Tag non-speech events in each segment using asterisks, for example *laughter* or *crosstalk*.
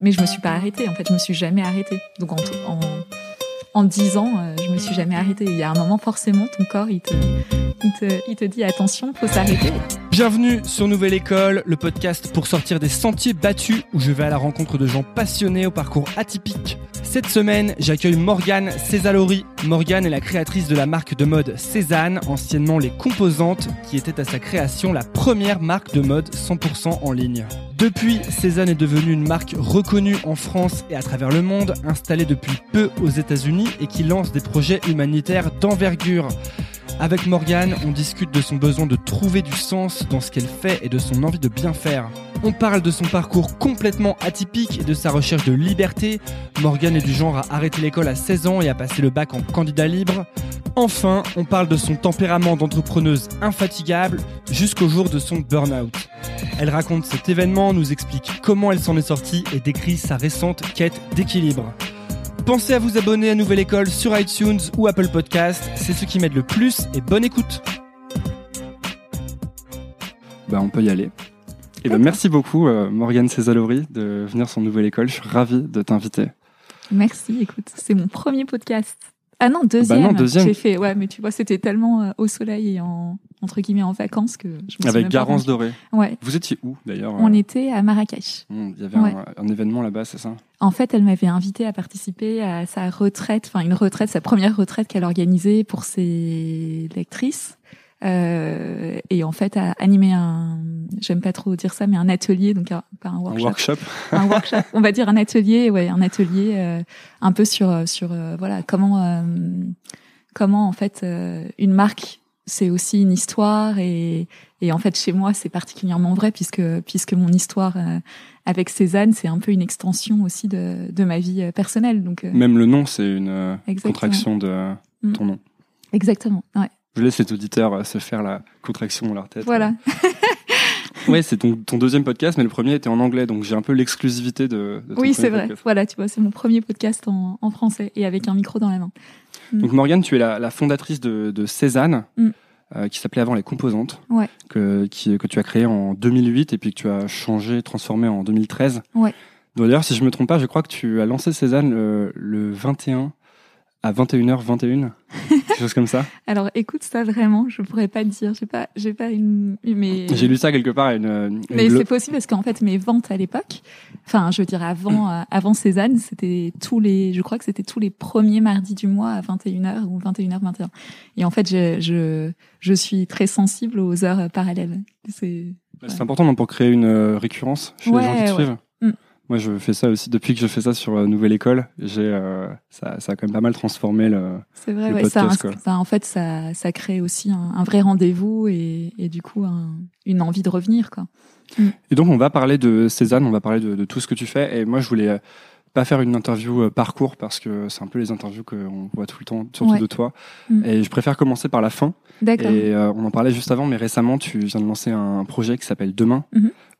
Mais je me suis pas arrêtée, en fait, je me suis jamais arrêtée. Donc en, en, en 10 ans, euh, je me suis jamais arrêtée. Il y a un moment, forcément, ton corps, il te, il te, il te dit attention, faut s'arrêter. Bienvenue sur Nouvelle École, le podcast pour sortir des sentiers battus où je vais à la rencontre de gens passionnés au parcours atypique. Cette semaine, j'accueille Morgane Césalori. Morgane est la créatrice de la marque de mode Cézanne, anciennement Les Composantes, qui était à sa création la première marque de mode 100% en ligne. Depuis, Cézanne est devenue une marque reconnue en France et à travers le monde, installée depuis peu aux États-Unis et qui lance des projets humanitaires d'envergure. Avec Morgane, on discute de son besoin de trouver du sens dans ce qu'elle fait et de son envie de bien faire. On parle de son parcours complètement atypique et de sa recherche de liberté. Morgane est du genre à arrêter l'école à 16 ans et à passer le bac en candidat libre. Enfin, on parle de son tempérament d'entrepreneuse infatigable jusqu'au jour de son burn-out. Elle raconte cet événement, nous explique comment elle s'en est sortie et décrit sa récente quête d'équilibre. Pensez à vous abonner à Nouvelle École sur iTunes ou Apple Podcast, c'est ce qui m'aide le plus et bonne écoute. Bah on peut y aller. Et ben merci beaucoup euh, Morgane Césalori de venir sur Nouvelle École, je suis ravi de t'inviter. Merci, écoute, c'est mon premier podcast. Ah non, deuxième. Bah non, deuxième. J'ai fait, ouais, mais tu vois, c'était tellement euh, au soleil et en, entre guillemets en vacances que je me suis Avec même pas Garance rendue- Doré. Ouais. Vous étiez où d'ailleurs On euh, était à Marrakech. hmm, Il y avait Ouais. un, un événement là-bas, c'est ça? En fait, elle m'avait invité à participer à sa retraite, enfin une retraite, sa première retraite qu'elle organisait pour ses lectrices. Euh, et en fait, à animer un, j'aime pas trop dire ça, mais un atelier, donc un- pas un Un workshop, workshop un workshop, on va dire un atelier, ouais, un atelier euh, un peu sur sur euh, voilà comment euh, comment en fait euh, une marque c'est aussi une histoire et et en fait chez moi c'est particulièrement vrai puisque puisque mon histoire euh, avec Cézanne c'est un peu une extension aussi de de ma vie euh, personnelle donc euh, Même le nom, c'est une euh, Exactement. contraction de Mm. ton nom. exactement ouais Je laisse les auditeurs euh, se faire la contraction dans leur tête. voilà *laughs* Ouais, c'est ton, ton deuxième podcast, mais le premier était en anglais, donc j'ai un peu l'exclusivité de, de ton oui c'est vrai podcast. voilà tu vois c'est mon premier podcast en en français et avec un micro dans la main Donc Morgane, tu es la, la fondatrice de, de Cézanne, Mm. euh, qui s'appelait avant Les Composantes, Ouais. que, qui, que tu as créé en 2008 et puis que tu as changé, transformé en 2013. Ouais. D'ailleurs, si je me trompe pas, je crois que tu as lancé Cézanne le, le 21 à 21h21, *laughs* quelque chose comme ça. alors écoute ça vraiment je pourrais pas te dire j'ai pas j'ai pas une mais J'ai lu ça quelque part. à Une, une Mais c'est possible parce qu'en fait mes ventes à l'époque, enfin je veux dire avant euh, avant Cézanne, c'était tous les, je crois que c'était tous les premiers mardis du mois à 21h ou 21h 21. Et en fait je je je suis très sensible aux heures parallèles. C'est C'est important non, pour créer une euh, récurrence chez les gens qui Ouais, te ouais. suivent. Mm. Moi, je fais ça aussi depuis que je fais ça sur euh, Nouvelle École. J'ai, euh, ça, ça a quand même pas mal transformé le. c'est vrai. Le Ouais, ça, podcast, quoi. enfin, en fait ça ça crée aussi un, un vrai rendez-vous et et du coup un- une envie de revenir quoi. Et donc, on va parler de Cézanne, on va parler de, de tout ce que tu fais. Et moi, je voulais euh, pas faire une interview euh, parcours parce que c'est un peu les interviews qu'on voit tout le temps, surtout Ouais. de toi. Mm. Et je préfère commencer par la fin. D'accord. Et euh, on en parlait juste avant, mais récemment, tu viens de lancer un projet qui s'appelle Demain,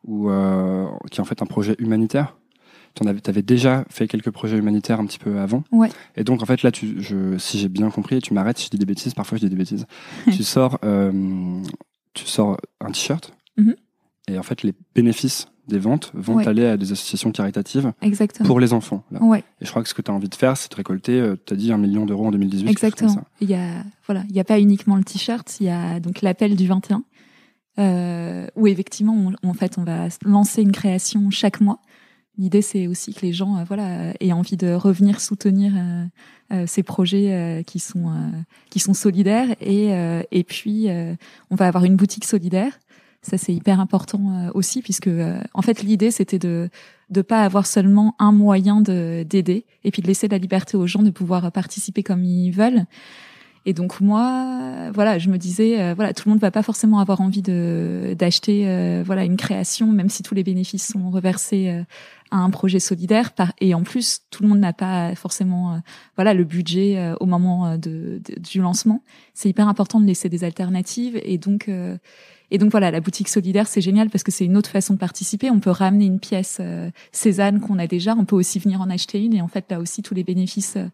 ou euh, qui est en fait un projet humanitaire. Tu avais, avais déjà fait quelques projets humanitaires un petit peu avant. Ouais. Et donc, en fait, là, tu, je, si j'ai bien compris, tu m'arrêtes si je dis des bêtises, parfois je dis des bêtises. *laughs* tu, sors, euh, tu sors un t-shirt, Mhm. Et en fait, les bénéfices des ventes vont Ouais. aller à des associations caritatives Exactement. pour les enfants. Là. Ouais, Et je crois que ce que tu as envie de faire, c'est de récolter, tu as dit, un million d'euros en 2018. quelque chose comme exactement. Il y a voilà, il y a pas uniquement le t-shirt, il y a donc l'appel du 21 euh, où effectivement on- en fait on va lancer une création chaque mois. L'idée c'est aussi que les gens euh, voilà aient envie de revenir soutenir euh, euh, ces projets euh, qui sont euh, qui sont solidaires et euh, et puis euh, on va avoir une boutique solidaire. Ça c'est hyper important euh, aussi puisque euh, en fait l'idée c'était de de pas avoir seulement un moyen de d'aider et puis de laisser la liberté aux gens de pouvoir participer comme ils veulent. Et donc moi, voilà, je me disais, euh, voilà, tout le monde va pas forcément avoir envie de d'acheter, euh, voilà, une création, même si tous les bénéfices sont reversés euh, à un projet solidaire. Par, et en plus, tout le monde n'a pas forcément, euh, voilà, le budget au moment de, de- du lancement. C'est hyper important de laisser des alternatives. Et donc, et donc voilà, la boutique solidaire, c'est génial parce que c'est une autre façon de participer. On peut ramener une pièce euh, Cézanne qu'on a déjà. On peut aussi venir en acheter une. Et en fait, là aussi, tous les bénéfices euh,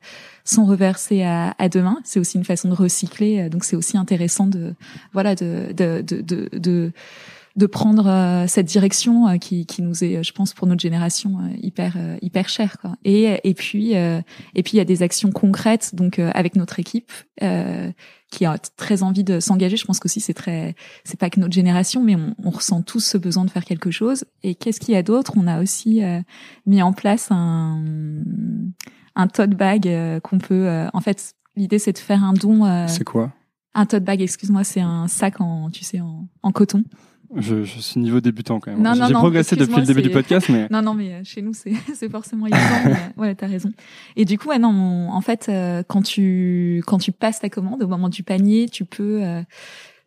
sont reversés à, à demain. C'est aussi une façon de recycler. euh, Donc c'est aussi intéressant de voilà de de de de, de, de prendre euh, cette direction euh, qui, qui nous est, je pense, pour notre génération euh, hyper euh, hyper chère. Quoi. Et et puis euh, et puis il y a des actions concrètes donc euh, avec notre équipe euh, qui a très envie de s'engager. Je pense qu'aussi c'est très c'est pas que notre génération, mais on, on ressent tous ce besoin de faire quelque chose. Et qu'est-ce qu'il y a d'autre? On a aussi euh, mis en place un un tote bag euh, qu'on peut. euh, en fait, l'idée c'est de faire un don. euh. C'est quoi? un tote bag, excuse-moi, c'est un sac en, tu sais, en, en coton. Je, je suis niveau débutant quand même. J'ai progressé depuis le début du podcast, mais *laughs* Non, non, mais euh, chez nous, c'est, *laughs* c'est forcément évident. mais, euh, ouais, t'as raison. Et du coup, ouais, non, on- en fait, euh, quand tu, quand tu passes ta commande, au moment du panier, tu peux, euh,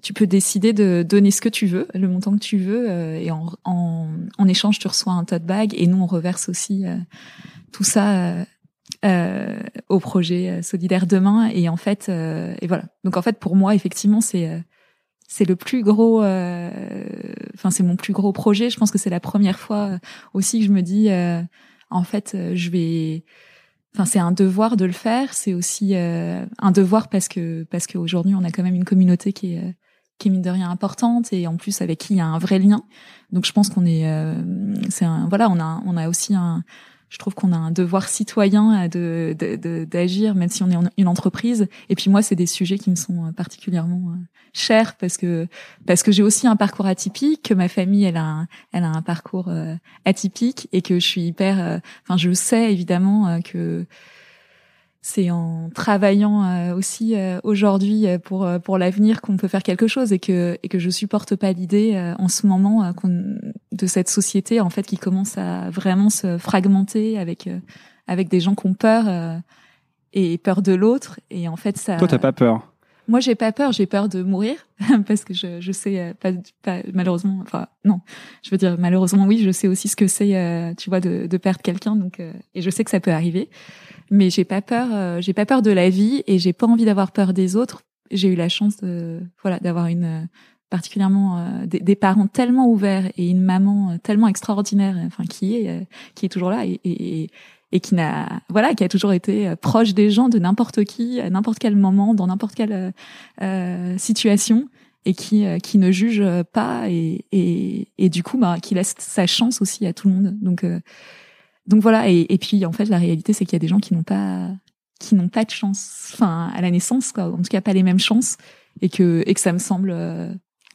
tu peux décider de donner ce que tu veux, le montant que tu veux, euh, et en, en, en échange, tu reçois un tote bag, et nous, on reverse aussi euh, tout ça euh, euh, au projet solidaire demain. Et en fait, euh, et voilà. Donc en fait, pour moi, effectivement, c'est euh, c'est le plus gros. euh, Enfin, c'est mon plus gros projet. Je pense que c'est la première fois euh, aussi que je me dis, euh, en fait, euh, je vais. Enfin, c'est un devoir de le faire. C'est aussi euh, un devoir parce que parce qu'aujourd'hui, on a quand même une communauté qui est euh, qui est mine de rien importante et en plus avec qui il y a un vrai lien. Donc, je pense qu'on est. c'est un. Voilà, on a on a aussi un je trouve qu'on a un devoir citoyen de d'agir, même si on est une entreprise. Et puis moi, c'est des sujets qui me sont euh, particulièrement euh, chers parce que parce que j'ai aussi un parcours atypique, que ma famille elle a un, elle a un parcours euh, atypique et que je suis hyper. Enfin, je sais évidemment que c'est en travaillant euh, aussi euh, aujourd'hui euh, pour pour l'avenir qu'on peut faire quelque chose et que et que je supporte pas l'idée euh, en ce moment euh, de cette société en fait qui commence à vraiment se fragmenter avec euh, avec des gens qui ont peur euh, et peur de l'autre. Et en fait ça toi, t'as pas peur? moi j'ai pas peur. J'ai peur de mourir *laughs* parce que je je sais euh, pas, pas malheureusement enfin non. Je veux dire malheureusement oui je sais aussi ce que c'est euh, tu vois de de perdre quelqu'un. Donc euh, et je sais que ça peut arriver mais j'ai pas peur euh, j'ai pas peur de la vie et j'ai pas envie d'avoir peur des autres. J'ai eu la chance de voilà d'avoir une euh, particulièrement euh, des, des parents tellement ouverts et une maman euh, tellement extraordinaire enfin qui est euh, qui est toujours là et, et, et- qui n'a voilà qui a toujours été proche des gens de n'importe qui à n'importe quel moment dans n'importe quelle situation et qui qui ne juge pas et et, et du coup bah qui laisse sa chance aussi à tout le monde. Donc donc voilà et, et puis en fait la réalité c'est qu'il y a des gens qui n'ont pas qui n'ont pas de chance enfin à la naissance quoi. En tout cas pas les mêmes chances. Et que et que ça me semble euh,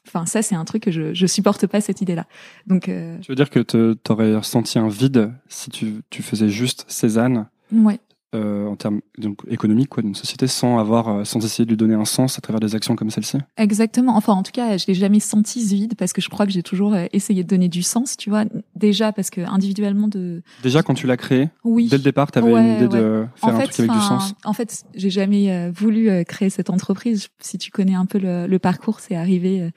enfin ça c'est un truc que je je supporte pas cette idée là donc euh, Tu veux dire que t'aurais ressenti un vide si tu, tu faisais juste Cézanne? Ouais euh, en termes donc économiques quoi d'une société sans avoir euh, sans essayer de lui donner un sens à travers des actions comme celle-ci Exactement. Enfin, en tout cas, je l'ai jamais senti ce vide parce que je crois que j'ai toujours euh, essayé de donner du sens, tu vois. Déjà parce que individuellement de, déjà quand tu l'as créé oui. dès le départ t'avais Ouais, une idée de faire en un fait, truc avec du sens En fait, j'ai jamais euh, voulu créer cette entreprise. Si tu connais un peu le, le parcours, c'est arrivé.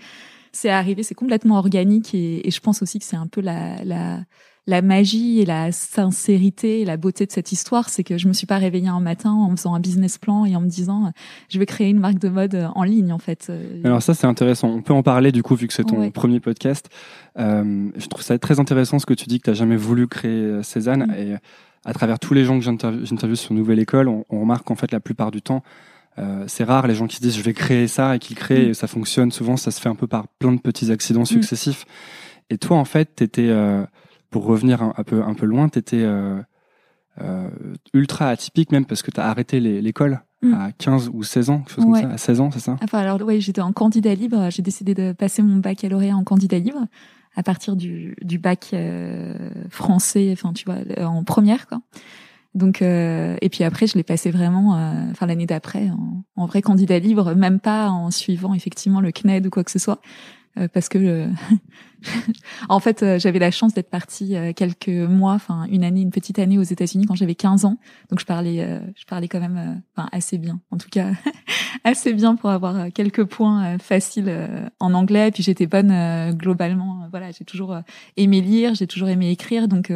c'est arrivé, c'est complètement organique et, et, je pense aussi que c'est un peu la, la, la magie et la sincérité et la beauté de cette histoire, c'est que je me suis pas réveillée un matin en faisant un business plan et en me disant je vais créer une marque de mode en ligne en fait. Alors ça c'est intéressant. On peut en parler du coup vu que c'est ton premier podcast. Euh, je trouve ça très intéressant ce que tu dis que tu n'as jamais voulu créer euh, Cézanne mm. et à travers tous les gens que j'interviewe sur Nouvelle École, on, on remarque qu'en fait la plupart du temps euh, c'est rare les gens qui se disent je vais créer ça et qui créent mm. et ça fonctionne. Souvent, ça se fait un peu par plein de petits accidents mm. successifs. Et toi, en fait, t'étais euh, pour revenir un, peu un peu loin, t'étais euh, euh, ultra atypique même parce que t'as arrêté l'école mm. à 15 ou 16 ans, quelque chose comme ça, à 16 ans, c'est ça? Enfin alors oui, j'étais en candidat libre. J'ai décidé de passer mon baccalauréat en candidat libre à partir du, du bac euh, français, enfin tu vois, en première quoi. Donc euh, et puis après je l'ai passé vraiment, euh, enfin l'année d'après en, en, vrai candidat libre, même pas en suivant effectivement le CNED ou quoi que ce soit, parce que euh, *laughs* en fait euh, j'avais la chance d'être partie quelques mois, enfin une année, une petite année aux États-Unis quand j'avais 15 ans, donc je parlais, je parlais quand même, enfin assez bien, en tout cas *laughs* assez bien pour avoir quelques points faciles en anglais. Puis j'étais bonne globalement, voilà, j'ai toujours aimé lire, j'ai toujours aimé écrire, donc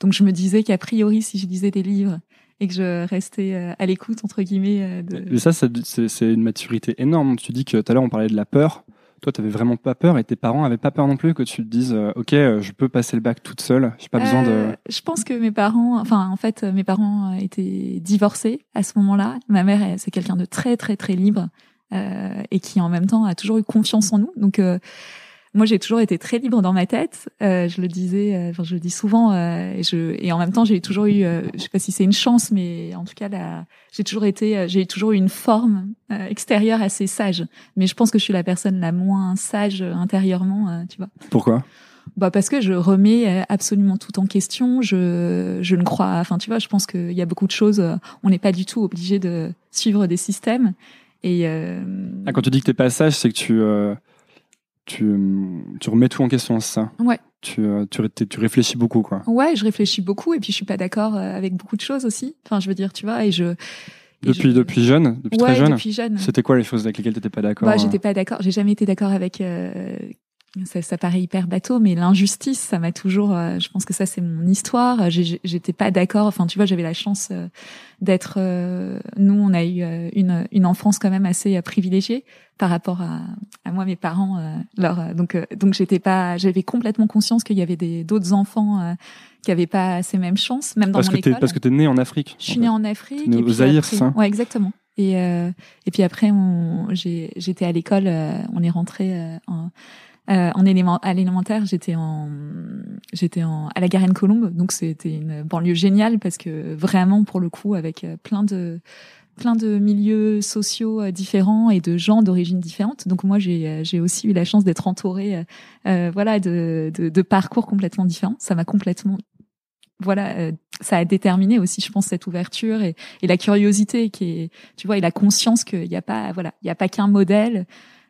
donc je me disais qu'a priori si je lisais des livres et que je restais à l'écoute entre guillemets. Mais ça, c'est une maturité énorme. Tu dis que tout à l'heure on parlait de la peur toi, tu n'avais vraiment pas peur et tes parents avaient pas peur non plus que tu te dises, euh, ok, euh, je peux passer le bac toute seule, j'ai pas besoin de. Euh, je pense que mes parents, enfin, en fait, mes parents étaient divorcés à ce moment-là. Ma mère, c'est quelqu'un de très, très, très libre et qui, en même temps, a toujours eu confiance en nous. Donc moi j'ai toujours été très libre dans ma tête euh, je le disais euh, enfin je le dis souvent euh, et je et en même temps j'ai toujours eu euh, je sais pas si c'est une chance mais en tout cas là j'ai toujours été euh, j'ai toujours eu une forme euh, extérieure assez sage mais je pense que je suis la personne la moins sage intérieurement tu vois pourquoi? Bah parce que je remets absolument tout en question. Je je ne crois, enfin tu vois, je pense qu'il y a beaucoup de choses. On n'est pas du tout obligé de suivre des systèmes. Et ah, quand tu dis que t'es pas sage, c'est que tu tu, tu remets tout en question, ça? Ouais. Tu, euh, tu, tu, réfléchis beaucoup, quoi. Ouais, je réfléchis beaucoup et puis je suis pas d'accord euh, avec beaucoup de choses aussi. Enfin, je veux dire, tu vois, et je. depuis, depuis jeune, depuis ouais, très jeune. Depuis jeune. C'était quoi les choses avec lesquelles tu n'étais pas d'accord bah, J'étais pas d'accord. J'ai jamais été d'accord avec euh, ça, ça, paraît hyper bateau, mais l'injustice, ça m'a toujours. Euh, je pense que ça, c'est mon histoire. J'étais pas d'accord. Enfin, tu vois, j'avais la chance euh, d'être. Euh, nous, on a eu une, une enfance quand même assez privilégiée par rapport à, à moi, mes parents. leur, donc, donc, j'étais pas. J'avais complètement conscience qu'il y avait des d'autres enfants qui avaient pas ces mêmes chances, même dans parce mon que école. Parce que t'es né en Afrique. Je suis née en Afrique. Né au Zaïre, ça. Ouais, exactement. Et et puis après, j'étais à l'école. on est rentré en euh, en élément, à l'élémentaire, j'étais en, j'étais en, à la Garenne-Colombe, donc c'était une banlieue géniale parce que vraiment, pour le coup, avec euh, plein de, plein de milieux sociaux euh, différents et de gens d'origine différentes. Donc moi, j'ai, euh, j'ai aussi eu la chance d'être entourée, euh, voilà, de, de, de, parcours complètement différents. Ça m'a complètement voilà, ça a déterminé aussi, je pense, cette ouverture et, et la curiosité qui est, tu vois, et la conscience qu'il n'y a pas, voilà, il n'y a pas qu'un modèle.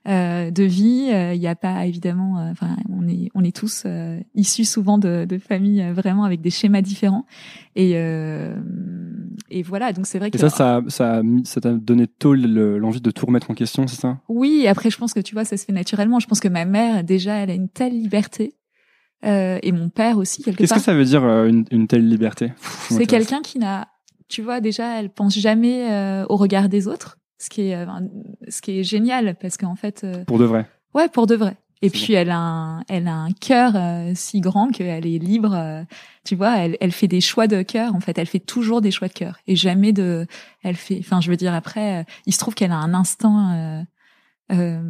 Euh, de vie. Il euh, n'y a pas évidemment, euh, enfin, on est on est tous issus souvent de, de, familles vraiment avec des schémas différents. Et et voilà, donc c'est vrai que ça, ça, ça, ça t'a donné tôt l'envie de tout remettre en question, c'est ça? Oui. Après, je pense que tu vois, ça se fait naturellement. Je pense que ma mère déjà, elle a une telle liberté. Euh, et mon père aussi quelque Qu'est-ce que ça veut dire une, une telle liberté? C'est quelqu'un qui n'a, tu vois, déjà, elle pense jamais au regard des autres ce qui est, euh, ce qui est génial parce qu'en fait. Euh, pour de vrai. Ouais, pour de vrai. Et puis elle a un, elle a un cœur euh, si grand qu'elle est libre. tu vois, elle, elle fait des choix de cœur. En fait, elle fait toujours des choix de cœur et jamais de. Elle fait. Enfin, je veux dire après, il se trouve qu'elle a un instinct euh,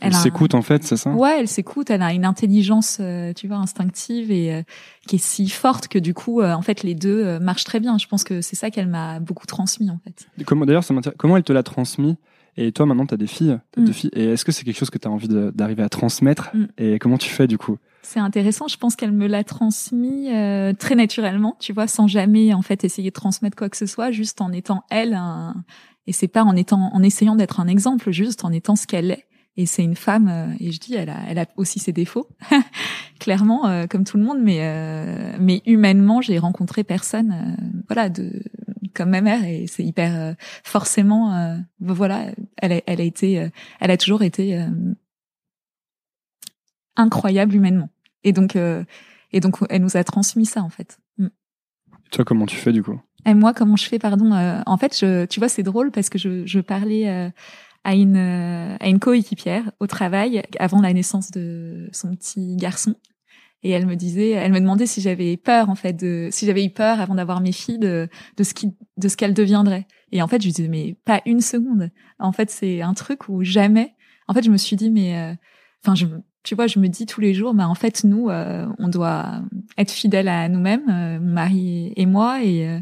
elle, s'écoute en fait, c'est ça? Ouais, elle s'écoute. Elle a une intelligence, euh, tu vois, instinctive et euh, qui est si forte que du coup, en fait, les deux marchent très bien. Je pense que c'est ça qu'elle m'a beaucoup transmis en fait. Comment d'ailleurs, ça Comment elle te l'a transmis? Et toi, maintenant, tu as des filles, as deux mm. filles. Et est-ce que c'est quelque chose que tu as envie d'arriver à transmettre? Mm. Et comment tu fais du coup? C'est intéressant. Je pense qu'elle me l'a transmis très naturellement, tu vois, sans jamais en fait essayer de transmettre quoi que ce soit, juste en étant elle un, et c'est pas en étant, en essayant d'être un exemple, juste en étant ce qu'elle est. Et c'est une femme, euh, et je dis, elle a, elle a aussi ses défauts, *laughs* clairement, euh, comme tout le monde, mais euh, mais humainement, j'ai rencontré personne, voilà, de comme ma mère, et c'est hyper forcément, voilà, elle a, elle a été, elle a toujours été incroyable humainement. Et donc, et donc, elle nous a transmis ça en fait. Mm. toi, comment tu fais du coup? Et moi, comment je fais Pardon. en fait, je, tu vois, c'est drôle parce que je, je parlais à une à une coéquipière au travail avant la naissance de son petit garçon et elle me disait, elle me demandait si j'avais peur en fait de, si j'avais eu peur avant d'avoir mes filles de, de ce qui, de ce qu'elles deviendraient. Et en fait, je disais mais pas une seconde. En fait, c'est un truc où jamais. En fait, je me suis dit mais, euh, enfin, je, tu vois, je me dis tous les jours, bah en fait, nous, euh, on doit être fidèles à nous-mêmes, euh, mon mari et moi, et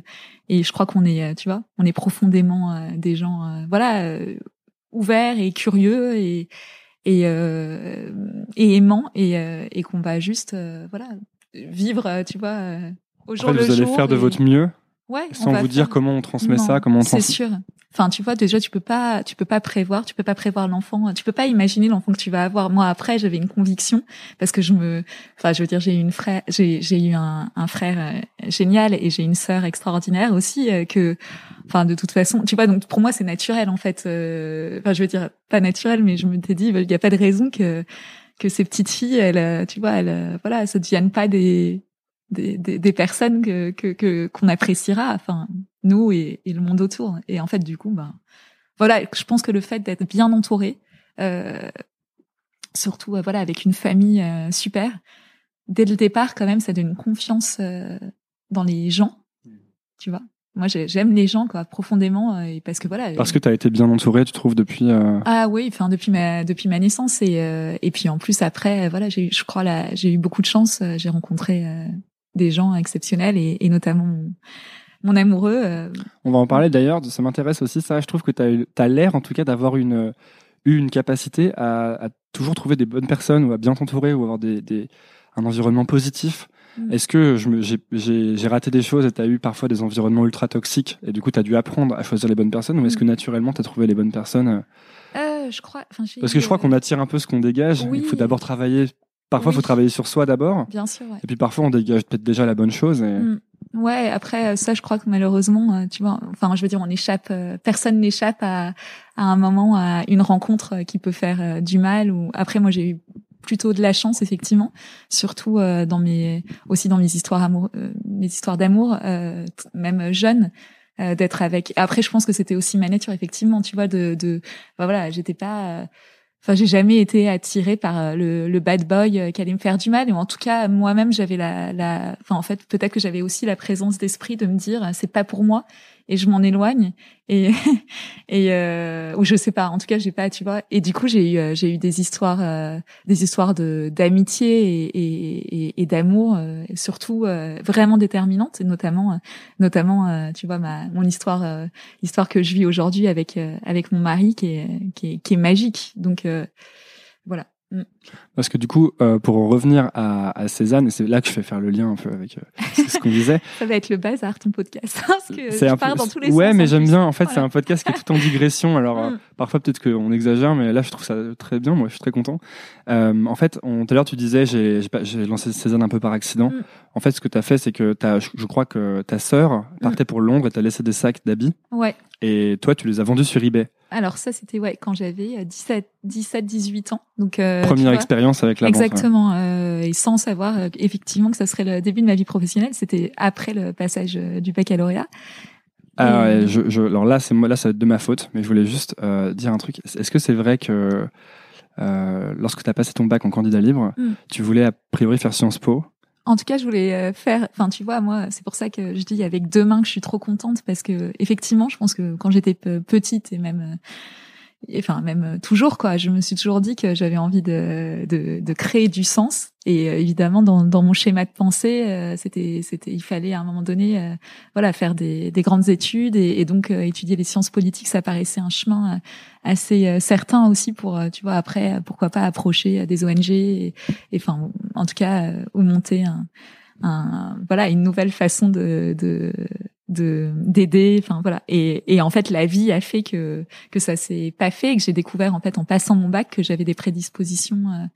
et je crois qu'on est, tu vois, on est profondément des gens, voilà, ouverts et curieux et et, euh, et aimant et, euh, et qu'on va juste euh, voilà vivre, tu vois, au jour fait, vous allez faire de votre mieux, ouais, sans vous dire comment on transmet ça, comment on C'est sûr. Enfin, tu vois, déjà, tu peux pas, tu peux pas prévoir, tu peux pas prévoir l'enfant, tu peux pas imaginer l'enfant que tu vas avoir. Moi, après, j'avais une conviction parce que je me, enfin, je veux dire, j'ai eu une frère, j'ai, j'ai eu un, un frère génial et j'ai une sœur extraordinaire aussi que, Enfin, de toute façon, tu vois, donc pour moi, c'est naturel en fait. Euh, enfin, je veux dire pas naturel, mais je me t'ai dit, il n'y a pas de raison que que ces petites filles, elles, euh, tu vois, elles, euh, voilà, ça deviennent pas des des, des, des personnes que que qu'on appréciera. Enfin, nous et, et, le monde autour. Et en fait, du coup, ben voilà, je pense que le fait d'être bien entouré, euh, surtout voilà, avec une famille super, dès le départ, quand même, ça donne une confiance dans les gens, tu vois moi j'aime les gens quoi profondément euh, et parce que voilà parce que tu as été bien entourée tu trouves depuis euh... ah oui enfin depuis ma depuis ma naissance et euh, et puis en plus après voilà j'ai je crois là j'ai eu beaucoup de chance euh, j'ai rencontré des gens exceptionnels et, et notamment mon, mon amoureux on va en parler d'ailleurs ça m'intéresse aussi ça je trouve que tu as, as l'air en tout cas d'avoir une eu une capacité à, à, toujours trouver des bonnes personnes ou à bien t'entourer ou avoir des, des un environnement positif Mm. Est-ce que j'ai raté des choses et tu as eu parfois des environnements ultra toxiques et du coup tu as dû apprendre à choisir les bonnes personnes ou est-ce que mm. naturellement tu as trouvé les bonnes personnes euh? euh, je crois, Parce que je crois qu'on attire un peu ce qu'on dégage. Il faut d'abord travailler. Parfois, il faut travailler sur soi d'abord. Bien sûr. Et puis parfois, on dégage peut-être déjà la bonne chose. Et... Mm. Ouais. Après, ça, je crois que malheureusement, euh, tu vois, enfin, je veux dire, on échappe. personne n'échappe à, à un moment à une rencontre qui peut faire du mal. Ou après, moi, j'ai eu plutôt de la chance effectivement, surtout euh, dans mes aussi dans mes histoires amour, euh, mes histoires d'amour, euh, même jeune, d'être avec. Après, je pense que c'était aussi ma nature effectivement, tu vois, de, de bah, voilà, j'étais pas. Enfin, j'ai jamais été attirée par le, le bad boy qui allait me faire du mal. Et en tout cas, moi-même, j'avais la, la. Enfin, en fait, peut-être que j'avais aussi la présence d'esprit de me dire, c'est pas pour moi et je m'en éloigne. *laughs* Et euh, ou je sais pas en tout cas j'ai pas tu vois. Et du coup j'ai eu euh, j'ai eu des histoires euh, des histoires de d'amitié et et, et, d'amour euh, surtout euh, vraiment déterminantes. Et notamment notamment tu vois ma mon histoire l'histoire que je vis aujourd'hui avec avec mon mari qui est qui est, qui est magique. Donc voilà. Parce que du coup, euh, pour en revenir à, à Cézanne, et c'est là que je fais faire le lien un peu avec euh, *laughs* ce qu'on disait. Ça va être le bazar ton podcast, parce que c'est un peu... dans tous les ouais, mais j'aime bien. En fait, c'est un podcast qui est tout en *laughs* digression. Alors mm. euh, parfois peut-être qu'on exagère, mais là je trouve ça très bien. Moi, je suis très content. En fait, tout à l'heure tu disais, j'ai lancé Cézanne un peu par accident. Mm. En fait, ce que tu as fait, c'est que as, je crois que ta sœur partait pour Londres et t'as laissé des sacs d'habits. Ouais. Et toi, tu les as vendus sur eBay. Alors ça, c'était ouais quand j'avais 17, 17, 18 ans. Donc euh, première expérience avec la Exactement. Euh, et sans savoir euh, effectivement que ça serait le début de ma vie professionnelle. C'était après le passage euh, du baccalauréat. Ah ouais, je, je, alors là, c'est moi, là, ça va être de ma faute, mais je voulais juste dire un truc. Est-ce que c'est vrai que lorsque tu as passé ton bac en candidat libre, hmm. tu voulais a priori faire Sciences Po en tout cas, je voulais euh, faire. Enfin, tu vois, moi, c'est pour ça que je dis avec deux mains que je suis trop contente parce que effectivement, je pense que quand j'étais petite et même euh, enfin même euh, toujours quoi. Je me suis toujours dit que j'avais envie de, de, de, créer du sens. Et euh, évidemment, dans, dans mon schéma de pensée, euh, c'était c'était il fallait à un moment donné, voilà, faire des, des grandes études et, donc étudier les sciences politiques. Ça paraissait un chemin assez certain aussi pour, tu vois, après pourquoi pas approcher des ONG et, enfin en tout cas ou monter un, un voilà une nouvelle façon de, de de d'aider enfin voilà. Et, et en fait la vie a fait que que ça s'est pas fait et que j'ai découvert en fait en passant mon bac que j'avais des prédispositions euh,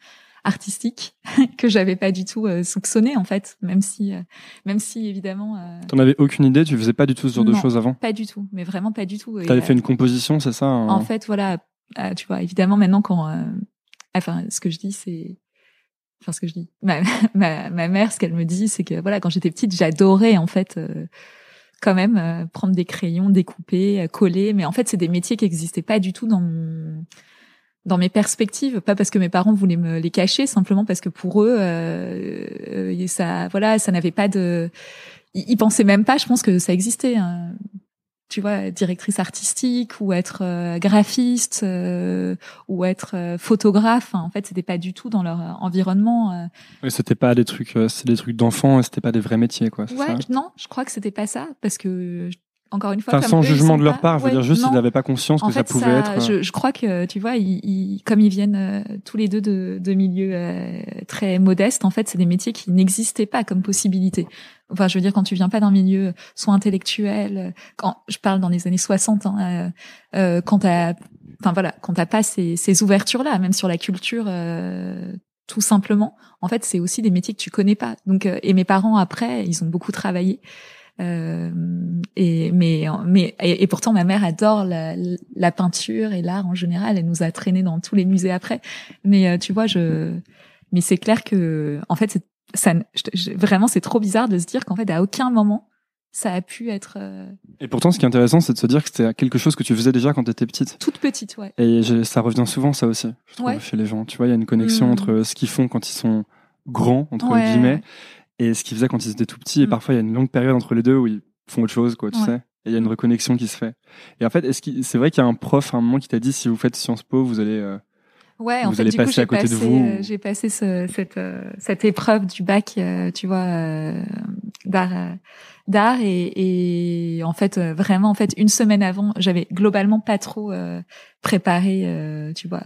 artistiques *laughs* que j'avais pas du tout euh, soupçonné en fait. Même si euh, même si évidemment euh, t'en avais aucune idée tu faisais pas du tout ce genre de choses avant pas du tout. Mais vraiment pas du tout. T'avais fait une composition c'est ça en fait voilà tu vois évidemment maintenant quand enfin ce que je dis c'est enfin ce que je dis. Ma, *laughs* ma, ma mère, ce qu'elle me dit, c'est que voilà, quand j'étais petite, j'adorais en fait quand même prendre des crayons, découper, coller. Mais en fait, c'est des métiers qui n'existaient pas du tout dans dans mes perspectives, pas parce que mes parents voulaient me les cacher, simplement parce que pour eux, euh, ça, voilà, ça n'avait pas de, ils, pensaient même pas, je pense que ça existait. Hein. Tu vois, directrice artistique ou être euh, graphiste euh, ou être euh, photographe. en fait, c'était pas du tout dans leur environnement. Oui, c'était pas des trucs, c'est des trucs d'enfants, c'était pas des vrais métiers, quoi. Ouais, non, je crois que c'était pas ça parce que encore une fois, sans jugement de leur part, je veux dire juste ils n'avaient pas conscience que ça pouvait être. Je, je, crois que tu vois, ils, comme ils viennent euh, tous les deux de, de milieux euh, très modestes, en fait, c'est des métiers qui n'existaient pas comme possibilité. Enfin, je veux dire, quand tu viens pas d'un milieu soit intellectuel, quand je parle dans les années 60, hein, euh, euh, quand t'as, enfin voilà, quand t'as pas ces, ces ouvertures-là, même sur la culture, tout simplement, en fait, c'est aussi des métiers que tu connais pas. Donc, et mes parents après, ils ont beaucoup travaillé. Euh, et mais mais et, pourtant ma mère adore la, la peinture et l'art en général. Elle nous a traîné dans tous les musées après. Mais euh, tu vois, je mais c'est clair que en fait ça vraiment c'est trop bizarre de se dire qu'en fait à aucun moment ça a pu être. Euh, et pourtant, ce qui est intéressant, c'est de se dire que c'était quelque chose que tu faisais déjà quand tu étais petite. Toute petite, ouais. Et ça revient souvent, ça aussi, je trouve, chez les gens. Tu vois, il y a une connexion mmh. entre ce qu'ils font quand ils sont grands, entre guillemets, et ce qu'ils faisaient quand ils étaient tout petits. Et mm. parfois, il y a une longue période entre les deux où ils font autre chose, quoi, tu sais. Et il y a une reconnexion qui se fait. Et en fait, est-ce que c'est vrai qu'il y a un prof à un moment qui t'a dit si vous faites Sciences Po, vous allez euh, Ouais, en fait, du coup, j'ai passé, euh, j'ai passé ce, cette, euh, cette épreuve du bac, euh, tu vois, d'art, d'art, et, et, en fait, vraiment, en fait, une semaine avant, j'avais globalement pas trop préparé, euh, tu vois,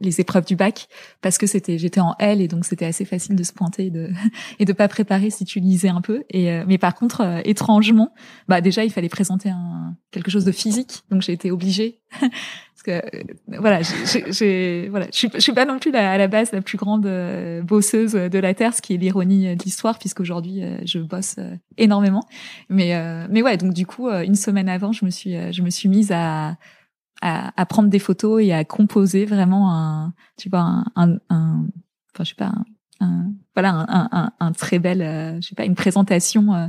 les épreuves du bac parce que c'était, j'étais en L et donc c'était assez facile de se pointer et de *laughs* et de pas préparer si tu lisais un peu. Et euh, mais par contre, euh, étrangement, bah déjà il fallait présenter un quelque chose de physique, donc j'ai été obligée *laughs* parce que voilà, j'ai voilà, je suis, pas non plus à la base la plus grande bosseuse de la terre, ce qui est l'ironie de l'histoire puisqu'aujourd'hui je bosse énormément. Mais mais ouais, donc du coup une semaine avant, je me suis je me suis mise à à, à, prendre des photos et à composer vraiment un, tu vois, un, un, un enfin je sais pas, un, voilà, un, un, un, très bel, euh, je sais pas, une présentation euh,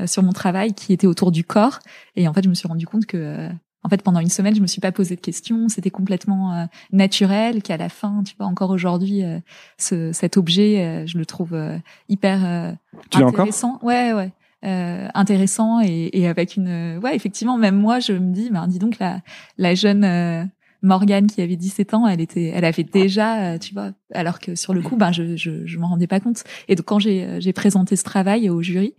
euh, sur mon travail qui était autour du corps. Et en fait, je me suis rendu compte que, en fait, pendant une semaine, je me suis pas posé de questions. C'était complètement naturel. Qu'à la fin, tu vois, encore aujourd'hui, ce, cet objet, je le trouve hyper tu intéressant. Ouais, ouais euh, intéressant et, et, avec une ouais effectivement même moi je me dis ben dis donc la la jeune euh, Morgane qui avait 17 ans elle était elle avait déjà euh, tu vois alors que sur le coup ben je je, je m'en rendais pas compte. Et donc quand j'ai euh, j'ai présenté ce travail au jury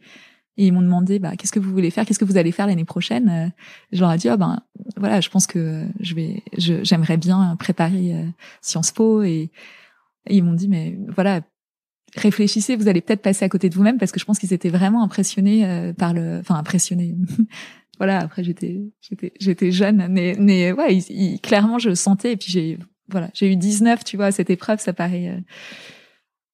et ils m'ont demandé bah qu'est-ce que vous voulez faire qu'est-ce que vous allez faire l'année prochaine je leur ai dit ah ben voilà je pense que je vais j'aimerais bien préparer Sciences Po et, et ils m'ont dit mais voilà réfléchissez, vous allez peut-être passer à côté de vous-même parce que je pense qu'ils étaient vraiment impressionnés euh, par le, enfin impressionnés. *laughs* voilà, après j'étais, j'étais, j'étais jeune, mais, mais ouais, clairement je sentais et puis j'ai, voilà, j'ai eu 19, tu vois, cette épreuve, ça paraît. Euh,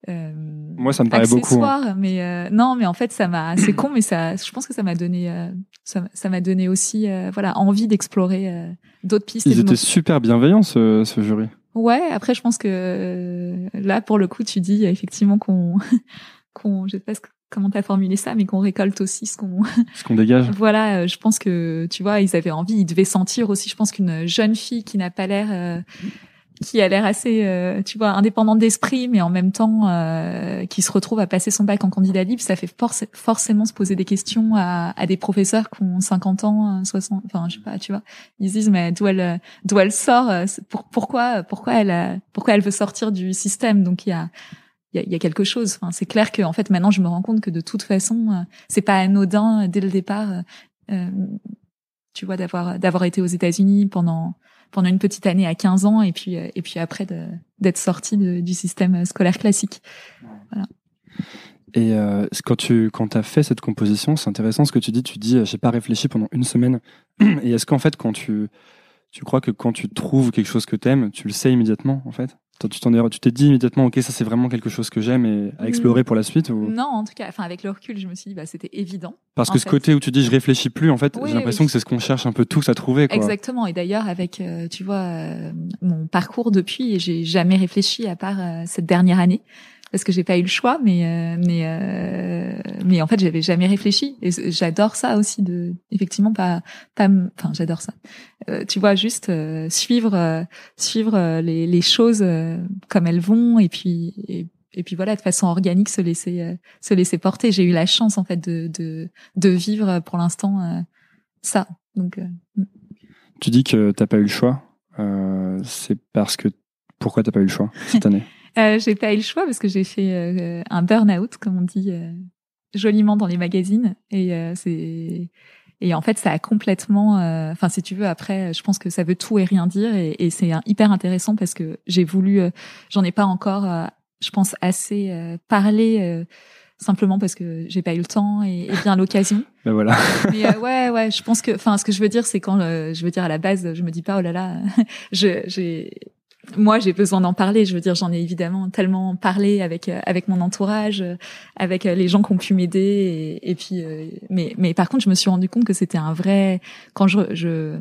euh, Moi, ça me paraît beaucoup. Hein. Mais euh, non, mais en fait, ça m'a. C'est con, mais ça. Je pense que ça m'a donné. Euh, ça m'a donné aussi, voilà, envie d'explorer d'autres pistes. Ils étaient super bienveillants, ce, ce jury. Ouais, après je pense que euh, là pour le coup tu dis effectivement qu'on *laughs* qu'on je sais pas comment t'as formulé ça mais qu'on récolte aussi ce qu'on ce qu'on dégage. *laughs* voilà, euh, je pense que tu vois, ils avaient envie, ils devaient sentir aussi je pense qu'une jeune fille qui n'a pas l'air euh, qui a l'air assez, euh, tu vois, indépendante d'esprit, mais en même temps euh, qui se retrouve à passer son bac en candidat libre, ça fait forcément se poser des questions à, des professeurs qui ont 50 ans, 60, enfin je sais pas, tu vois, ils se disent mais d'où elle, d'où elle sort, euh, pour, pourquoi, pourquoi elle, pourquoi elle veut sortir du système, donc il y a il y a, quelque chose. Enfin, c'est clair que en fait maintenant je me rends compte que de toute façon euh, c'est pas anodin dès le départ, euh, tu vois, d'avoir d'avoir été aux États-Unis pendant pendant une petite année à 15 ans et puis euh, et puis après d'être sorti du système scolaire classique. Et euh, quand tu quand as fait cette composition, c'est intéressant ce que tu dis. Tu dis, j'ai pas réfléchi pendant une semaine. *clears throat* Et est-ce qu'en fait, quand tu tu crois que quand tu trouves quelque chose que t'aimes, tu le sais immédiatement en fait? Tu t'en tu t'es dit immédiatement, ok, ça c'est vraiment quelque chose que j'aime et à explorer mm. pour la suite ou... Non, en tout cas, enfin avec le recul, je me suis dit, bah c'était évident. Parce que ce côté où tu dis, je réfléchis plus, en fait, j'ai l'impression que c'est ce qu'on cherche un peu tous à trouver. Quoi. Exactement. Et d'ailleurs, avec, euh, tu vois, euh, mon parcours depuis, j'ai jamais réfléchi à part euh, cette dernière année. Parce que j'ai pas eu le choix, mais euh, mais euh, mais en fait j'avais jamais réfléchi. Et j'adore ça aussi de effectivement pas pas enfin j'adore ça. Euh, tu vois juste suivre suivre les, les choses comme elles vont et puis et, puis voilà de façon organique se laisser se laisser porter. J'ai eu la chance en fait de de de vivre pour l'instant ça. Donc mm. tu dis que t'as pas eu le choix. c'est parce que pourquoi t'as pas eu le choix cette année? Euh, J'ai pas eu le choix parce que j'ai fait euh, un burn-out, comme on dit euh, joliment dans les magazines, et euh, c'est et en fait ça a complètement, enfin si tu veux, après je pense que ça veut tout et rien dire, et, et c'est hyper intéressant parce que j'ai voulu, j'en ai pas encore, je pense assez parlé simplement parce que j'ai pas eu le temps et, et bien l'occasion. *laughs* Ben voilà. Mais euh, ouais, ouais, je pense que, enfin, ce que je veux dire, c'est quand je veux dire à la base, je me dis pas oh là là, *laughs* je, j'ai, moi j'ai besoin d'en parler. Je veux dire j'en ai évidemment tellement parlé avec euh, avec mon entourage euh, avec euh, les gens qui ont pu m'aider et, et, puis mais mais par contre je me suis rendu compte que c'était un vrai quand je, je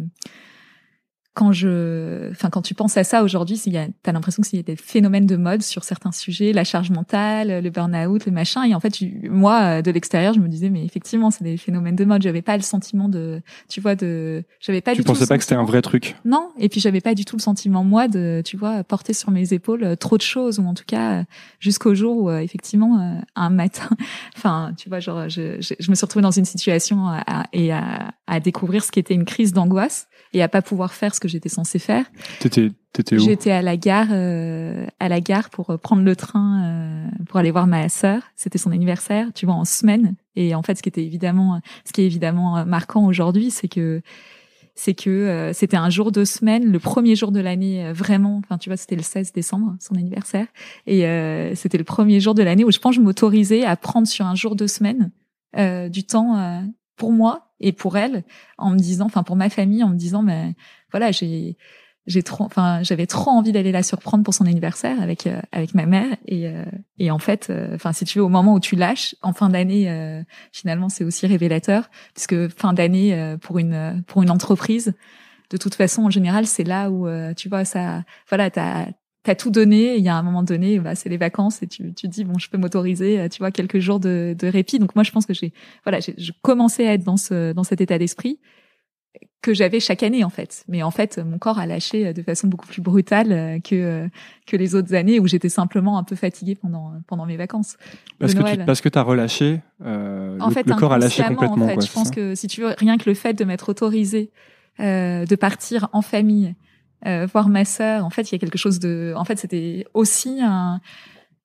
quand je, enfin, quand tu penses à ça aujourd'hui, tu as l'impression qu'il y a des phénomènes de mode sur certains sujets, la charge mentale, le burn-out, le machin. Et en fait, moi, de l'extérieur, je me disais, mais effectivement, c'est des phénomènes de mode. J'avais pas le sentiment de, tu vois, de, j'avais pas. Tu du pensais pas que c'était un vrai truc Non. Et puis j'avais pas du tout le sentiment moi de, tu vois, porter sur mes épaules euh, trop de choses, ou en tout cas euh, jusqu'au jour où euh, effectivement un matin, *laughs* enfin, tu vois, genre, je, je, me suis retrouvée dans une situation à, et à, à découvrir ce qui était une crise d'angoisse et à pas pouvoir faire ce que j'étais censée faire. T'étais t'étais où? J'étais à la gare euh, à la gare pour euh, prendre le train euh, pour aller voir ma sœur. C'était son anniversaire, tu vois, en semaine. Et en fait, ce qui était évidemment, ce qui est évidemment marquant aujourd'hui, c'est que c'est que c'était un jour de semaine, le premier jour de l'année vraiment. Enfin, tu vois, c'était le 16 décembre, son anniversaire, et c'était le premier jour de l'année où je pense que je m'autorisais à prendre sur un jour de semaine du temps pour moi et pour elle en me disant enfin pour ma famille en me disant mais voilà j'ai j'ai trop enfin j'avais trop envie d'aller la surprendre pour son anniversaire avec euh, avec ma mère. Et euh, et en fait euh, enfin si tu veux au moment où tu lâches en fin d'année finalement c'est aussi révélateur puisque fin d'année pour une pour une entreprise de toute façon en général c'est là où tu vois ça voilà t'as t'as tout donné. Il y a un moment donné, bah, c'est les vacances et tu, tu dis bon, je peux m'autoriser, euh, tu vois, quelques jours de, de répit. Donc moi, je pense que j'ai, voilà, je commençais à être dans ce, dans cet état d'esprit que j'avais chaque année en fait. Mais en fait, mon corps a lâché de façon beaucoup plus brutale euh, que euh, que les autres années où j'étais simplement un peu fatiguée pendant pendant mes vacances. Parce que tu, parce que t'as relâché, euh, en le, fait, le corps a lâché complètement. En fait, je pense que si tu veux, rien que le fait de m'être autorisée euh, de partir en famille euh, voir ma sœur. En fait, il y a quelque chose de. En fait, c'était aussi un.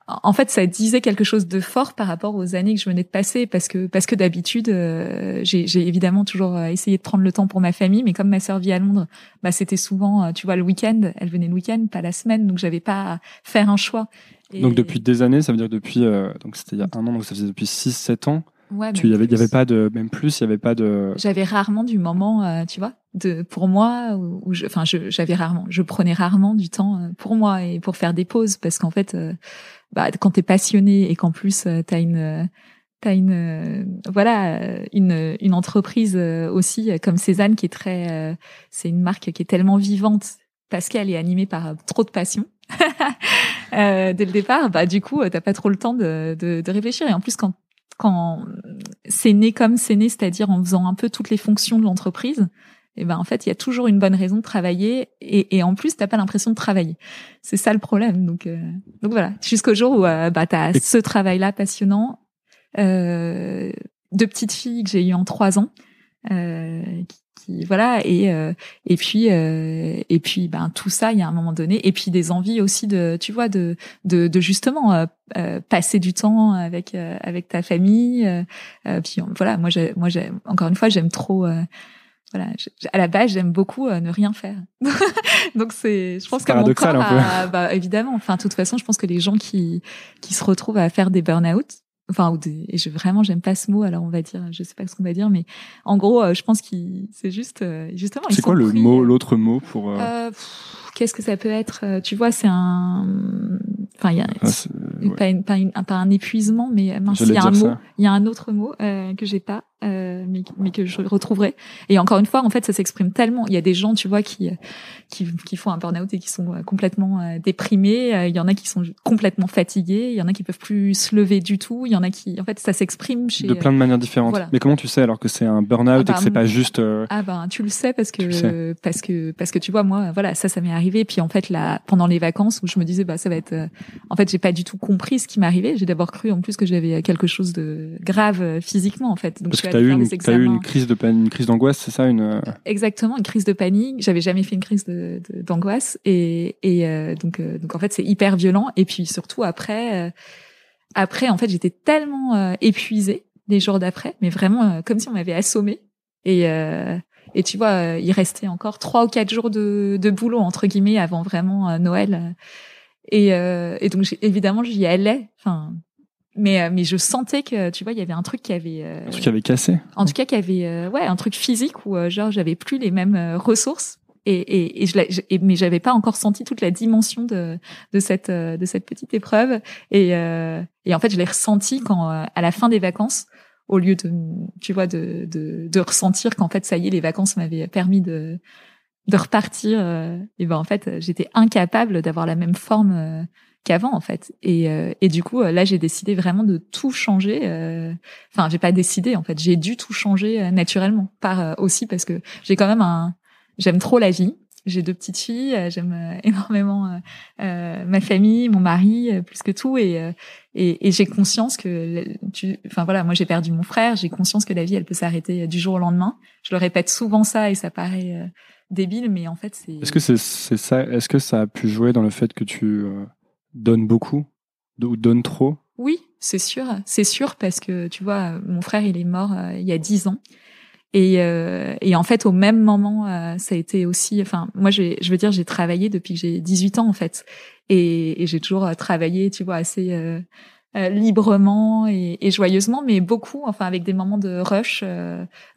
En fait, ça disait quelque chose de fort par rapport aux années que je venais de passer, parce que parce que d'habitude, euh, j'ai évidemment toujours euh, essayé de prendre le temps pour ma famille, mais comme ma sœur vit à Londres, bah c'était souvent, tu vois, le week-end. Elle venait le week-end, pas la semaine, donc j'avais pas à faire un choix. Donc depuis des années, ça veut dire depuis donc c'était il y a un an, donc ça faisait depuis 6-7 ans. Ouais, tu y avait, il y avait pas de, même plus, il y avait pas de. J'avais rarement du moment, euh, tu vois, de pour moi, où, je, enfin, j'avais rarement, je prenais rarement du temps euh, pour moi et pour faire des pauses, parce qu'en fait, euh, bah, quand t'es passionné et qu'en plus t'as une, t'as une, voilà, une une entreprise aussi comme Cézanne qui est très, c'est une marque qui est tellement vivante parce qu'elle est animée par trop de passion. *laughs* dès le départ, bah du coup, t'as pas trop le temps de, de, de réfléchir. Et en plus, quand quand c'est né comme c'est né, c'est-à-dire en faisant un peu toutes les fonctions de l'entreprise, et eh ben en fait il y a toujours une bonne raison de travailler et, et en plus t'as pas l'impression de travailler. C'est ça le problème. Donc euh, donc voilà, jusqu'au jour où euh, bah t'as ce travail-là passionnant, euh, de petites filles que j'ai eu en trois ans, euh, voilà et euh, et puis euh, et puis ben tout ça il y a un moment donné et puis des envies aussi de tu vois de de, de justement euh, passer du temps avec avec ta famille puis voilà moi j'ai moi j'ai encore une fois j'aime trop voilà, à la base, j'aime beaucoup ne rien faire. *laughs* Donc c'est, je pense que mon corps, a, bah, évidemment. Enfin, de toute façon, je pense que les gens qui qui se retrouvent à faire des burn-out, enfin ou des, et je vraiment j'aime pas ce mot alors on va dire je sais pas ce qu'on va dire mais en gros euh, je pense qu'il c'est juste euh, justement c'est quoi le mot l'autre mot pour euh... qu'est-ce que ça peut être tu vois c'est un enfin il y a ah, pas, pas, un épuisement mais mince il y a un mot il y a un autre mot que j'ai pas euh, mais, mais, que je retrouverai. Et encore une fois, en fait, ça s'exprime tellement. Il y a des gens, tu vois, qui qui, qui font un burn-out et qui sont euh, complètement euh, déprimés. Il y en a qui sont complètement fatigués. Il y en a qui peuvent plus se lever du tout. Il y en a qui, en fait, ça s'exprime chez de plein de manières différentes. Mais comment tu sais alors que c'est un burn-out ah et que c'est bah, pas juste Ah ben, tu le sais parce que parce que parce que tu vois, moi, voilà, ça, ça m'est arrivé. Puis en fait, là, pendant les vacances où je me disais, bah, ça va être. en fait, j'ai pas du tout compris ce qui m'arrivait. J'ai d'abord cru en plus que j'avais quelque chose de grave physiquement, en fait. Donc, T'as eu, une, as eu une crise de une crise d'angoisse, c'est ça une euh, Exactement, une crise de panique. J'avais jamais fait une crise de, d'angoisse et, et euh, donc euh, donc en fait c'est hyper violent. Et puis surtout après après en fait j'étais tellement épuisée les jours d'après, mais vraiment comme si on m'avait assommée. Et et tu vois il restait encore trois ou quatre jours de, de boulot entre guillemets avant vraiment Noël. Et, et donc évidemment j'y allais. Enfin mais euh, mais je sentais que tu vois il y avait un truc qui avait euh, un truc qui avait cassé. en tout cas qui avait euh, ouais un truc physique où genre j'avais plus les mêmes ressources. Et et, et je, et mais j'avais pas encore senti toute la dimension de de cette de cette petite épreuve. Et et en fait je l'ai ressenti quand à la fin des vacances au lieu de tu vois de de, de ressentir qu'en fait ça y est les vacances m'avaient permis de de repartir et ben en fait j'étais incapable d'avoir la même forme qu'avant en fait. Et, euh, et du coup, euh, là, j'ai décidé vraiment de tout changer. Euh, enfin, j'ai pas décidé en fait, j'ai dû tout changer naturellement. Par aussi parce que j'ai quand même un, j'aime trop la vie. J'ai deux petites filles, j'aime énormément ma famille, mon mari, plus que tout, et et, et j'ai conscience que, tu, enfin voilà, moi j'ai perdu mon frère, j'ai conscience que la vie elle peut s'arrêter du jour au lendemain. Je le répète souvent ça et ça paraît débile, mais en fait c'est. Est-ce que c'est ça Est-ce que ça a pu jouer dans le fait que tu donne beaucoup ou donne trop? Oui, c'est sûr, c'est sûr parce que tu vois, mon frère il est mort euh, il y a dix ans. Et, euh, et en fait, au même moment, euh, ça a été aussi. Enfin, moi, je, veux dire, j'ai travaillé depuis que j'ai 18 ans, en fait, et, et j'ai toujours travaillé, tu vois, assez librement et, joyeusement, mais beaucoup, enfin, avec des moments de rush,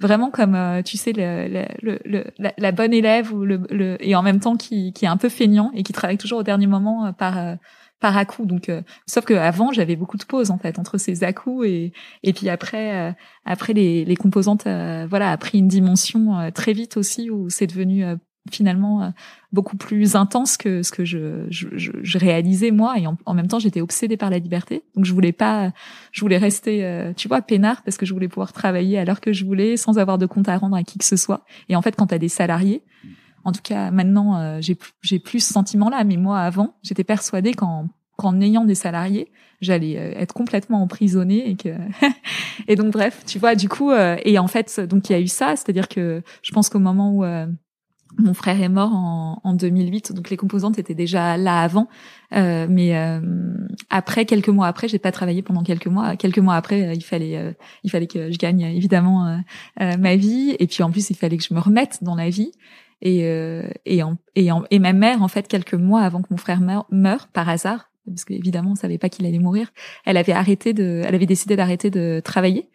vraiment comme, tu sais, le, le, le, la, la, bonne élève ou le, et en même temps qui, qui est un peu feignant et qui travaille toujours au dernier moment par par à-coup. Donc, euh, sauf que avant, j'avais beaucoup de pauses en fait entre ces à-coups et et puis après, euh, après les, les composantes, euh, voilà, a pris une dimension très vite aussi où c'est devenu finalement beaucoup plus intense que ce que je, je, je, réalisais moi. Et en, même temps j'étais obsédée par la liberté. Donc je voulais pas je voulais rester tu vois peinard parce que je voulais pouvoir travailler à l'heure que je voulais sans avoir de compte à rendre à qui que ce soit. Et en fait quand tu des salariés en tout cas, maintenant, euh, j'ai j'ai plus ce sentiment-là. Mais moi, avant, j'étais persuadée qu'en qu'en ayant des salariés, j'allais euh, être complètement emprisonnée et que *laughs* et donc bref, tu vois, du coup, euh, et en fait, donc il y a eu ça, c'est-à-dire que je pense qu'au moment où mon frère est mort en, en, 2008, donc les composantes étaient déjà là avant, euh, mais après quelques mois après, j'ai pas travaillé pendant quelques mois. Quelques mois après, il fallait il fallait que je gagne évidemment ma vie, et puis en plus il fallait que je me remette dans la vie. Et, euh, et, en, et, en, et ma mère, en fait, quelques mois avant que mon frère meure, meure par hasard, parce qu'évidemment, on savait pas qu'il allait mourir, elle avait arrêté de, elle avait décidé d'arrêter de travailler.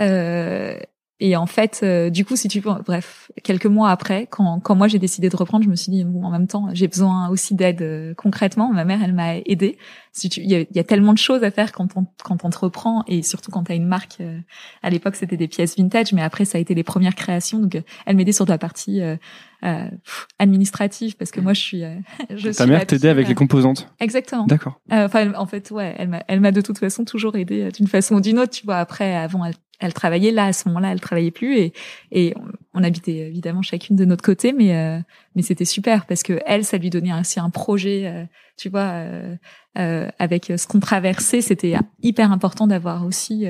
Euh, et en fait, euh, du coup, si tu bref, quelques mois après, quand, quand moi j'ai décidé de reprendre, je me suis dit, bon, en même temps, j'ai besoin aussi d'aide euh, concrètement. Ma mère, elle m'a aidée. Si tu, il y a, y a, tellement de choses à faire quand on quand on te reprend et surtout quand tu as une marque. Euh, à l'époque, c'était des pièces vintage, mais après, ça a été les premières créations. Donc, elle m'aidait sur la partie administrative parce que moi, je suis. *laughs* je Ta mère t'aidait avec les composantes. Exactement. D'accord. Enfin, en fait, ouais, elle m'a, elle m'a de toute façon toujours aidé d'une façon ou d'une autre. Tu vois, après, avant, elle elle travaillait là à ce moment-là, elle travaillait plus et et on habitait évidemment chacune de notre côté, mais euh, mais c'était super parce que elle, ça lui donnait aussi un projet, euh, tu vois, euh, euh, avec ce qu'on traversait, c'était hyper important d'avoir aussi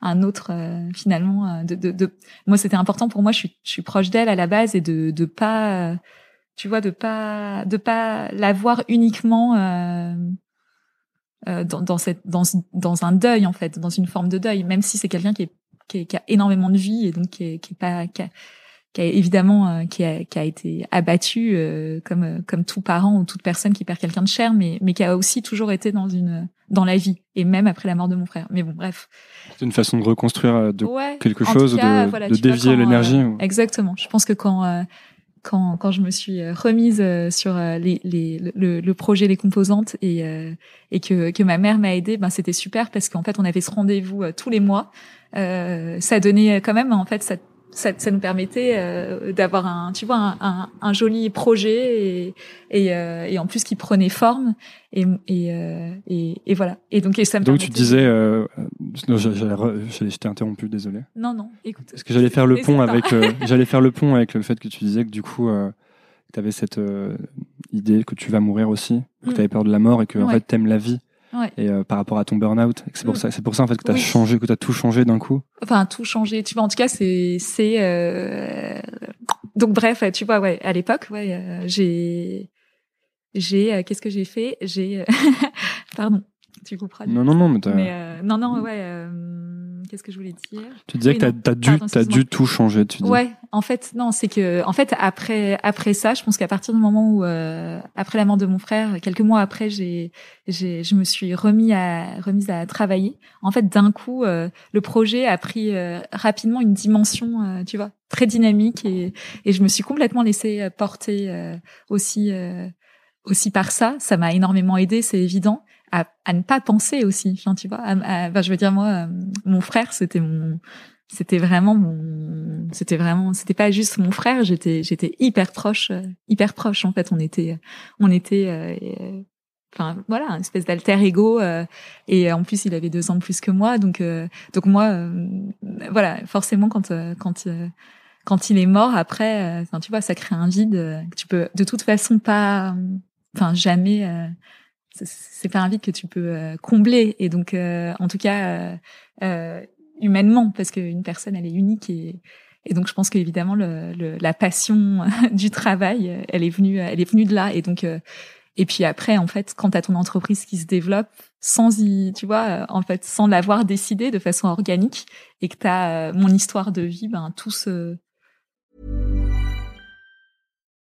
un autre finalement de, de, de... moi c'était important pour moi, je suis je suis proche d'elle à la base et de de pas tu vois de pas de pas la voir uniquement euh, dans, dans, cette, dans, dans un deuil en fait, dans une forme de deuil, même si c'est quelqu'un qui, est, qui, qui, a énormément de vie et donc qui est, qui est pas qui a, qui a évidemment euh, qui, a, qui a été abattu euh, comme comme tout parent ou toute personne qui perd quelqu'un de cher, mais mais qui a aussi toujours été dans une dans la vie et même après la mort de mon frère. Mais bon, bref. C'est une façon de reconstruire de quelque chose, de, de dévier l'énergie. Exactement. Je pense que quand quand, quand je me suis remise sur les, les, le, le projet, les composantes et, et que, que ma mère m'a aidée, ben c'était super parce qu'en fait on avait ce rendez-vous tous les mois. ça donnait quand même en fait ça ça, ça, nous permettait euh, d'avoir un, tu vois, un, un, un joli projet et, et, euh, et, en plus qui prenait forme et, et, euh, et, et, voilà. Et donc, et ça me donc tu disais, euh, non, j'allais, t'ai interrompu, désolé. Non, non, écoute. Parce que j'allais faire le pont avec, j'allais faire le pont avec le fait que tu disais que du coup, tu avais cette idée que tu vas mourir aussi, que mm. tu avais peur de la mort et que en fait t'aimes la vie. Ouais. Et euh, par rapport à ton burn-out, c'est pour mm. ça, c'est pour ça en fait que tu as changé, que tu as tout changé d'un coup. Enfin, tout changé. Tu vois, en tout cas, c'est, c'est. Euh... Donc bref, tu vois, ouais, à l'époque, ouais, euh, j'ai, j'ai, euh, qu'est-ce que j'ai fait? J'ai, *laughs* pardon, tu comprends Non, non, non, mais, mais non, non, ouais qu'est-ce que je voulais dire Tu disais que tu as, dû, as dû tout changer, tu dis. Ouais, en fait, non, c'est que, en fait, après, après ça, je pense qu'à partir du moment où, euh, après la mort de mon frère, quelques mois après, j'ai, j'ai, je me suis remis à, remise à travailler. En fait, d'un coup, euh, le projet a pris euh, rapidement une dimension, euh, tu vois, très dynamique et, et je me suis complètement laissée porter aussi, aussi par ça. Ça m'a énormément aidé, c'est évident à, à, ne pas penser aussi. Enfin, tu vois, je veux dire moi, euh, mon frère, c'était mon, c'était vraiment mon, c'était vraiment, c'était pas juste mon frère. J'étais, j'étais hyper proche, euh, hyper proche. En fait, on était, on était, euh, enfin voilà, une espèce d'alter ego. et en plus, il avait deux ans de plus que moi, donc, donc moi, voilà, forcément quand, quand quand il est mort après, enfin tu vois, ça crée un vide que tu peux de toute façon pas, enfin jamais c'est pas un vide que tu peux euh, combler et donc euh, en tout cas euh, humainement parce qu'une personne elle est unique et donc je pense qu'évidemment le, le, la passion *laughs* du travail elle est venue elle est venue de là et donc et puis après en fait quand t'as ton entreprise qui se développe sans y tu vois en fait sans l'avoir décidé de façon organique et que t'as mon histoire de vie ben tout se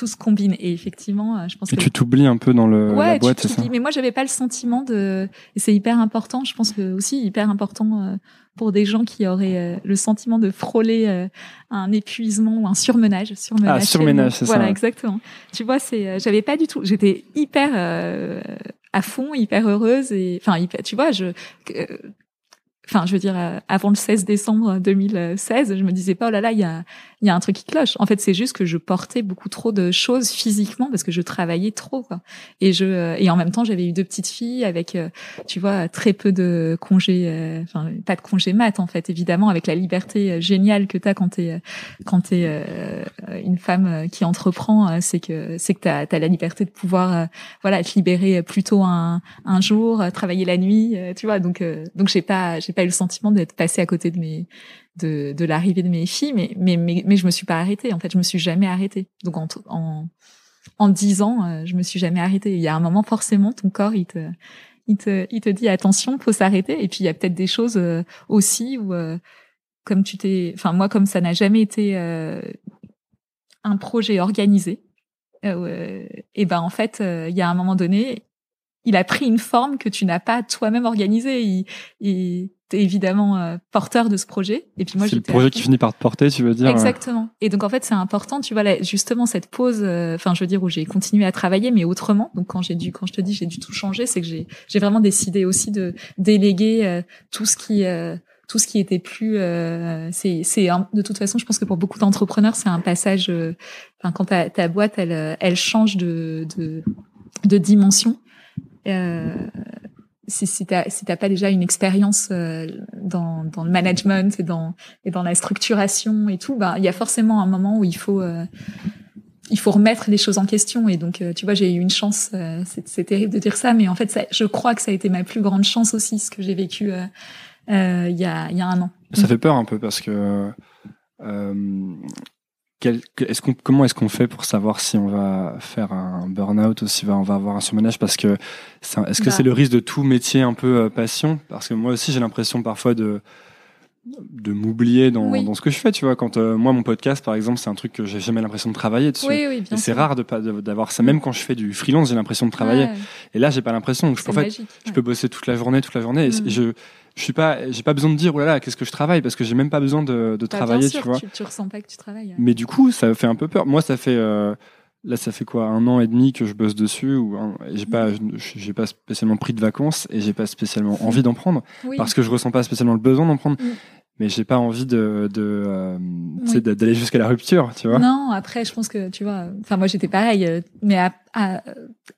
Tout se combine et effectivement euh, je pense et que tu t'oublies un peu dans le ouais, la boîte c'est ça mais moi j'avais pas le sentiment de et c'est hyper important je pense que aussi hyper important euh, pour des gens qui auraient euh, le sentiment de frôler un épuisement ou un surmenage surmenage ah surmenage c'est ça voilà exactement. Tu vois c'est j'avais pas du tout j'étais hyper à fond hyper heureuse et enfin tu vois je enfin je veux dire avant le 16 décembre 2016 je me disais pas oh là là il y a il y a un truc qui cloche. En fait, c'est juste que je portais beaucoup trop de choses physiquement parce que je travaillais trop. Quoi. Et je et en même temps, j'avais eu deux petites filles avec, euh, tu vois, très peu de congés, euh, enfin pas de congés mat en fait, évidemment, avec la liberté euh, géniale que t'as quand t'es quand t'es une femme qui entreprend, c'est que c'est que t'as as la liberté de pouvoir, voilà, te libérer plus tôt un, un jour, travailler la nuit, tu vois. Donc donc j'ai pas j'ai pas eu le sentiment d'être passée à côté de mes de, de l'arrivée de mes filles, mais, mais, mais, mais, je me suis pas arrêtée. En fait, je me suis jamais arrêtée. Donc, en, en, en dix ans, euh, je me suis jamais arrêtée. Il y a un moment, forcément, ton corps, il te, il te, il te dit attention, faut s'arrêter. Et puis, il y a peut-être des choses euh, aussi où, euh, comme tu t'es, enfin, moi, comme ça n'a jamais été un projet organisé, et ben, en fait, il y a un moment donné, il a pris une forme que tu n'as pas toi-même organisée. Il, il, évidemment euh, porteur de ce projet. Et puis moi, c'est le projet qui finit par te porter, tu veux dire Exactement. Et donc en fait, c'est important, tu vois, là, justement cette pause. Euh, enfin, je veux dire où j'ai continué à travailler, mais autrement. Donc quand j'ai dû, quand je te dis, j'ai dû tout changer, c'est que j'ai, j'ai vraiment décidé aussi de déléguer euh, tout ce qui tout ce qui était plus, c'est, c'est de toute façon, je pense que pour beaucoup d'entrepreneurs, c'est un passage. Enfin, quand ta, ta boîte, elle, elle change de, de, de dimension. Euh, si, si t'as si pas déjà une expérience euh, dans, dans le management et dans et dans la structuration et tout, bah il y a forcément un moment où il faut euh, il faut remettre les choses en question et donc tu vois j'ai eu une chance c'est terrible de dire ça mais en fait je crois que ça a été ma plus grande chance aussi ce que j'ai vécu il y a il y a un an. Ça fait peur un peu parce que est-ce qu'on, comment est-ce qu'on fait pour savoir si on va faire un burn-out ou si on va avoir un surmenage? Parce que est-ce que bah. c'est le risque de tout métier un peu euh, passion Parce que moi aussi j'ai l'impression parfois de de m'oublier dans, dans ce que je fais, tu vois. Quand euh, moi mon podcast par exemple, c'est un truc que j'ai jamais l'impression de travailler dessus. Oui, oui, et c'est rare de pas d'avoir ça. Même quand je fais du freelance, j'ai l'impression de travailler. Et là, j'ai pas l'impression. Donc je peux, en fait, je peux bosser toute la journée, toute la journée. Et je je suis pas, j'ai pas besoin de dire, oh là là, qu'est-ce que je travaille, parce que j'ai même pas besoin de, de bah, travailler, tu vois. Tu, tu, ressens pas que tu travailles. Mais du coup, ça fait un peu peur. Moi, ça fait, euh, là, ça fait quoi, un an et demi que je bosse dessus, ou j'ai pas, j'ai pas spécialement pris de vacances et j'ai pas spécialement envie d'en prendre, parce que je ressens pas spécialement le besoin d'en prendre. Mais j'ai pas envie de, de euh, d'aller jusqu'à la rupture, tu vois. Non, après, je pense que tu vois. Enfin, moi, j'étais pareil. Euh, mais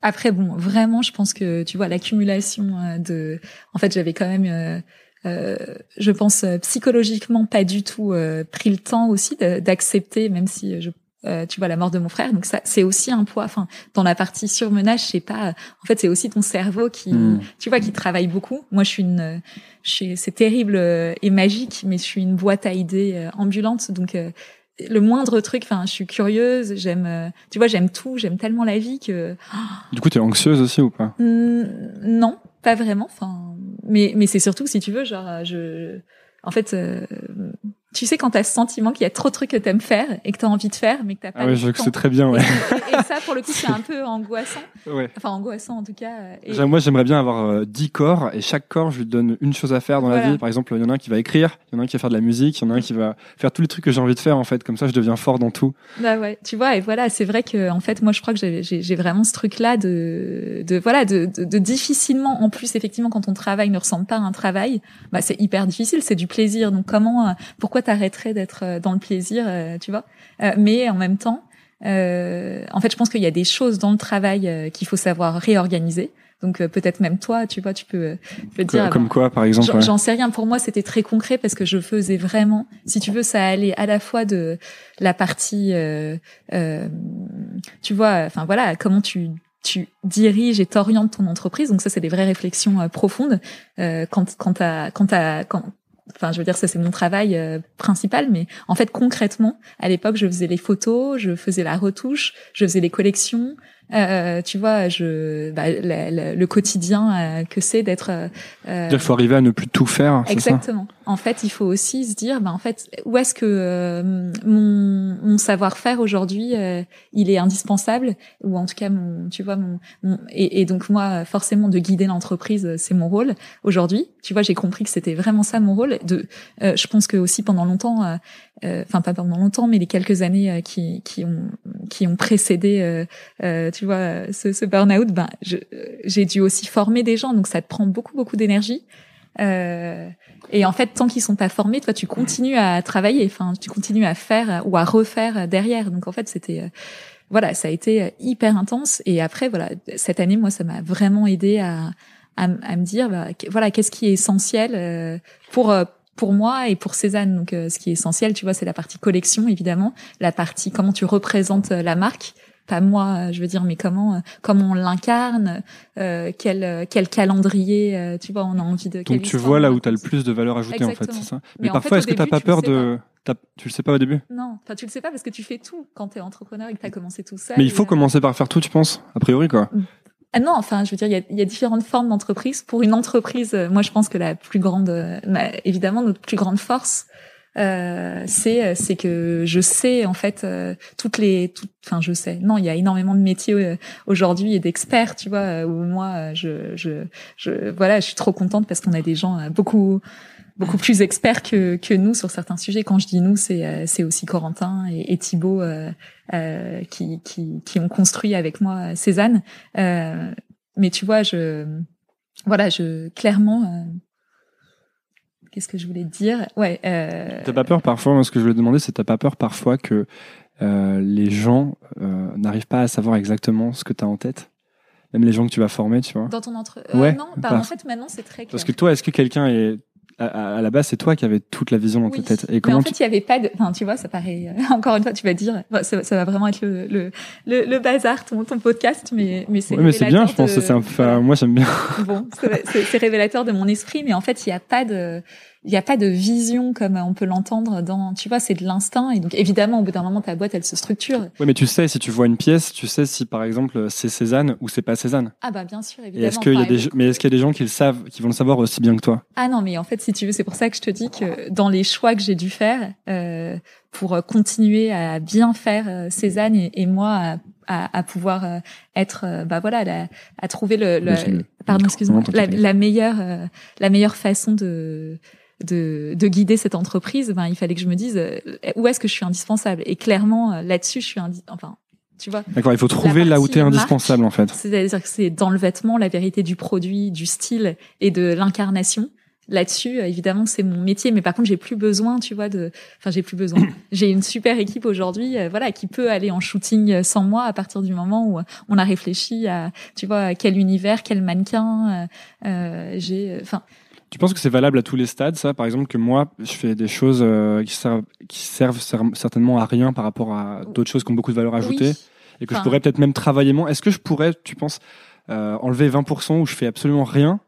après, bon, vraiment, je pense que tu vois l'accumulation euh, de. En fait, j'avais quand même euh, je pense euh, psychologiquement pas du tout euh, pris le temps aussi d'accepter, même si je tu vois la mort de mon frère. Donc ça c'est aussi un poids. Enfin dans la partie surmenage c'est pas en fait c'est aussi ton cerveau qui hmm. tu vois qui travaille beaucoup. Moi je suis une je c'est terrible et magique mais je suis une boîte à idées ambulante. Donc le moindre truc enfin je suis curieuse j'aime tu vois j'aime tout j'aime tellement la vie que du coup tu es anxieuse aussi ou pas? Non pas vraiment. Enfin mais mais c'est surtout si tu veux genre je en fait euh, tu sais quand t'as ce sentiment qu'il y a trop de trucs que t'aimes faire et que t'as envie de faire mais que t'as pas ah ouais, je que c'est très bien ouais. et, ça pour le coup c'est un peu angoissant. Ouais. enfin angoissant en tout cas et... moi j'aimerais bien avoir 10 euh, corps et chaque corps je lui donne une chose à faire dans la vie. Par exemple il y en a un qui va écrire il y en a un qui va faire de la musique il y en a un qui va faire tous les trucs que j'ai envie de faire en fait. Comme ça je deviens fort dans tout. Bah ouais tu vois et voilà c'est vrai que en fait moi je crois que j'ai vraiment ce truc là de de voilà de, de, de, difficilement en plus effectivement quand ton travail ne ressemble pas à un travail bah c'est hyper difficile c'est du plaisir. Donc comment euh, pourquoi t'arrêterais d'être euh, dans le plaisir, euh, tu vois. Euh, mais en même temps, en fait, je pense qu'il y a des choses dans le travail qu'il faut savoir réorganiser. Donc peut-être même toi, tu vois, tu peux, peux dire. Comme quoi, par exemple J'en sais rien. Pour moi, c'était très concret parce que je faisais vraiment, si tu veux, ça allait à la fois de la partie, euh, euh, tu vois, enfin voilà, comment tu tu diriges et t'orientes ton entreprise. Donc ça, c'est des vraies réflexions profondes. Euh, quand quand t'as quand t'as quand Enfin, je veux dire, ça c'est mon travail euh, principal, mais en fait concrètement, à l'époque, je faisais les photos, je faisais la retouche, je faisais les collections, euh, tu vois, je, bah, le quotidien euh, que c'est d'être. Euh, il faut arriver à ne plus tout faire. Exactement. en fait, il faut aussi se dire, bah, en fait, où est-ce que euh, mon, mon savoir-faire aujourd'hui, il est indispensable, ou en tout cas, mon, tu vois, mon, et, et, donc moi, forcément, de guider l'entreprise, c'est mon rôle aujourd'hui. Tu vois, j'ai compris que c'était vraiment ça mon rôle. De, je pense que aussi pendant longtemps, enfin pas pendant longtemps, mais les quelques années qui, qui ont qui ont précédé, tu tu vois, ce, ce burn-out, ben, j'ai dû aussi former des gens, donc ça te prend beaucoup, beaucoup d'énergie. Euh, et en fait, tant qu'ils sont pas formés, toi, tu continues à travailler, enfin, tu continues à faire ou à refaire derrière. Donc en fait, c'était, euh, voilà, ça a été hyper intense. Et après, voilà, cette année, moi, ça m'a vraiment aidé à, à, me dire, bah, voilà, qu'est-ce qui est essentiel euh, pour pour moi et pour Cézanne. Donc, ce qui est essentiel, tu vois, c'est la partie collection, évidemment, la partie comment tu représentes la marque, pas moi, je veux dire, mais comment comment on l'incarne, euh, quel quel calendrier, euh, tu vois, on a envie de. Donc tu vois là où tu as le plus de valeur ajoutée en fait, c'est ça. Mais, parfois, est-ce que t'as pas peur de tu le sais pas au début? Non, enfin tu le sais pas parce que tu fais tout quand tu es entrepreneur et que tu as commencé tout seul. Mais il faut euh, commencer par faire tout, tu penses A priori quoi. Mm. Ah non, enfin, je veux dire, il y a, y a, différentes formes d'entreprise. Pour une entreprise, moi, je pense que la plus grande, évidemment, notre plus grande force, euh, c'est euh, c'est que je sais en fait euh, toutes les enfin je sais. Non il y a énormément de métiers euh, aujourd'hui et d'experts tu vois où moi je je je voilà je suis trop contente parce qu'on a des gens beaucoup beaucoup plus experts que que nous sur certains sujets. Quand je dis nous c'est c'est aussi Corentin et, et Thibaut qui qui qui ont construit avec moi Cézanne. Mais tu vois je voilà je clairement qu'est-ce que je voulais dire? Ouais. Euh... T'as pas peur parfois? Moi, Ce que je voulais demander, c'est t'as pas peur parfois que euh, les gens euh, n'arrivent pas à savoir exactement ce que tu as en tête? Même les gens que tu vas former, tu vois? Dans ton entre. Euh, ouais, non, bah, en fait, maintenant, c'est très clair. Parce que toi, est-ce que quelqu'un est à, la base, c'est toi qui avais toute la vision dans ta tête. Et comment mais en fait, il y avait pas de. Enfin, tu vois, ça paraît. Euh, *laughs* encore une fois, tu vas dire, ça, ça va vraiment être le le, le, le bazar ton, ton podcast, mais mais c'est. Oui, mais c'est bien. Je pense c'est un. Enfin, moi, j'aime bien. Bon, c'est révélateur de mon esprit, mais en fait, il n'y a pas de il n'y a pas de vision comme on peut l'entendre dans, tu vois, c'est de l'instinct. Et donc, évidemment, au bout d'un moment, ta boîte, elle se structure. Oui, mais tu sais, si tu vois une pièce, tu sais si, par exemple, c'est Cézanne ou c'est pas Cézanne. Ah, bah, bien sûr, évidemment. Est-ce qu'il y a des, mais est-ce qu'il y a des gens qui le savent, qui vont le savoir aussi bien que toi? Ah non, mais en fait, si tu veux, c'est pour ça que je te dis que dans les choix que j'ai dû faire, euh, pour continuer à bien faire euh, Cézanne et, et moi à, à, pouvoir euh, être euh, bah voilà à trouver le, le pardon excuse-moi la, la, meilleure la meilleure façon de de, de guider cette entreprise, ben, il fallait que je me dise euh, où est-ce que je suis indispensable? Et clairement, euh, là-dessus, je suis enfin, tu vois. D'accord, il faut trouver là où tu es indispensable en fait. C'est-à-dire que c'est dans le vêtement, la vérité du produit, du style et de l'incarnation. Là-dessus, euh, évidemment, c'est mon métier, mais par contre, j'ai plus besoin, tu vois, de, enfin, j'ai plus besoin. *coughs* j'ai une super équipe aujourd'hui, voilà, qui peut aller en shooting sans moi à partir du moment où on a réfléchi à, tu vois, quel univers, quel mannequin. Euh, j'ai, enfin, tu penses que c'est valable à tous les stades, ça? Par exemple, que moi, je fais des choses euh, qui, servent, qui servent certainement à rien par rapport à d'autres choses qui ont beaucoup de valeur ajoutée et que je pourrais peut-être même travailler moins. Est-ce que je pourrais, tu penses, euh, enlever 20% où je fais absolument rien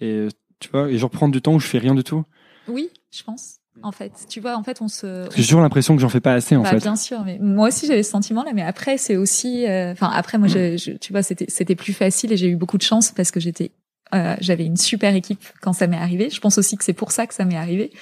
et tu vois, et je reprendre du temps où je fais rien du tout Oui, je pense. En fait, tu vois, en fait, on se. J'ai toujours l'impression que j'en fais pas assez, en bah, fait. Bien sûr, mais moi aussi j'avais ce sentiment-là, mais après c'est aussi, euh, enfin après moi, je, tu vois, c'était c'était plus facile et j'ai eu beaucoup de chance parce que j'étais euh, j'avais une super équipe quand ça m'est arrivé. Je pense aussi que c'est pour ça que ça m'est arrivé,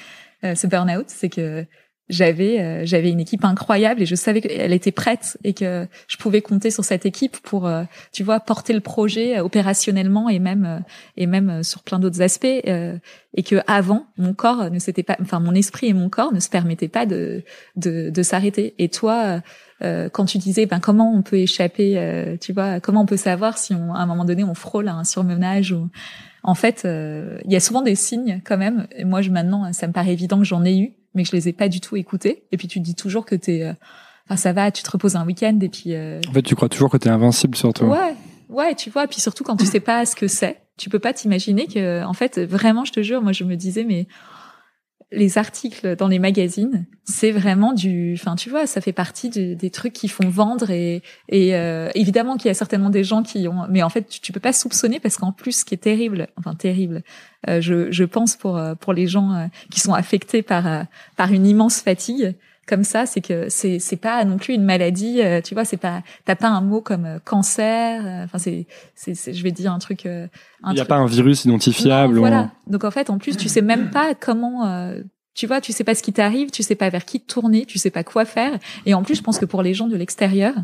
euh, ce burn-out, c'est que j'avais euh, j'avais une équipe incroyable et je savais qu'elle était prête et que je pouvais compter sur cette équipe pour euh, tu vois porter le projet opérationnellement et même et même sur plein d'autres aspects et que avant mon corps ne s'était pas enfin mon esprit et mon corps ne se permettaient pas de de, de s'arrêter et toi euh, quand tu disais ben comment on peut échapper, euh, tu vois, comment on peut savoir si on, à un moment donné on frôle un surmenage ou en fait euh, il y a souvent des signes quand même. Et moi je maintenant ça me paraît évident que j'en ai eu, mais que je les ai pas du tout écoutés. Et puis tu dis toujours que t'es, enfin ça va, tu te reposes un week-end et puis. En fait tu crois toujours que t'es invincible surtout. Ouais. Ouais, tu vois, puis surtout quand tu sais pas ce que c'est, tu peux pas t'imaginer que, en fait, vraiment, je te jure, moi, je me disais, mais les articles dans les magazines, c'est vraiment du, enfin tu vois, ça fait partie des trucs qui font vendre et, et euh, évidemment qu'il y a certainement des gens qui ont, mais en fait tu, peux pas soupçonner parce qu'en plus ce qui est terrible, enfin terrible, euh, je, je pense pour euh, pour les gens qui sont affectés par par une immense fatigue, comme ça, c'est que c'est c'est pas non plus une maladie. Euh, tu vois, c'est pas t'as pas un mot comme euh, cancer. Euh, enfin, c'est c'est je vais dire un truc. Il n'y a pas un virus identifiable. voilà. Donc en fait, en plus, tu sais même pas comment. tu vois, tu sais pas ce qui t'arrive, tu sais pas vers qui te tourner, tu sais pas quoi faire. Et en plus, je pense que pour les gens de l'extérieur,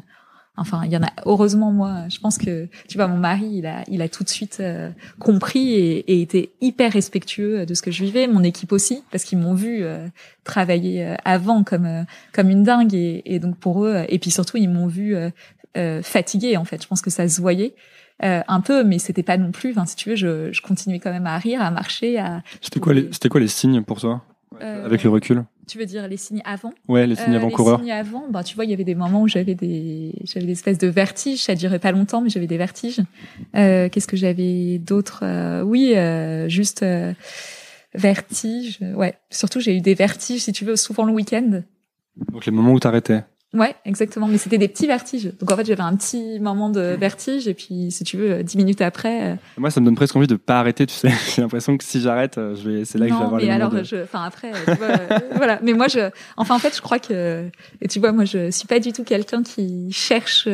Enfin, il y en a. Heureusement, moi, je pense que tu vois, mon mari, il a, il a tout de suite euh, compris et, et, été hyper respectueux de ce que je vivais. Mon équipe aussi, parce qu'ils m'ont vu euh, travailler euh, avant comme comme une dingue et, et, donc pour eux. Et puis surtout, ils m'ont vu fatiguée. En fait, je pense que ça se voyait. un peu, mais c'était pas non plus. Enfin, si tu veux, je, je continuais quand même à rire, à marcher, à. C'était quoi les, c'était quoi les signes pour toi, avec le recul? Tu veux dire les signes avant Ouais, les signes avant-coureurs. Euh, les signes avant, bah, tu vois, il y avait des moments où j'avais des, j'avais des espèces de vertiges. Ça durait pas longtemps, mais j'avais des vertiges. Euh, qu'est-ce que j'avais d'autre euh, Oui, euh, juste vertiges. Ouais, surtout j'ai eu des vertiges, si tu veux, souvent le week-end. Donc les moments où t'arrêtais Ouais, exactement. Mais c'était des petits vertiges. Donc en fait, j'avais un petit moment de vertige et puis, si tu veux, dix minutes après. Euh, Moi, ça me donne presque envie de pas arrêter. Tu sais, *laughs* j'ai l'impression que si j'arrête, euh, je vais, c'est là que je vais avoir mais alors, je, enfin après, tu vois, euh, *laughs* voilà. Mais moi, je, enfin en fait, je crois que, et tu vois, moi, je suis pas du tout quelqu'un qui cherche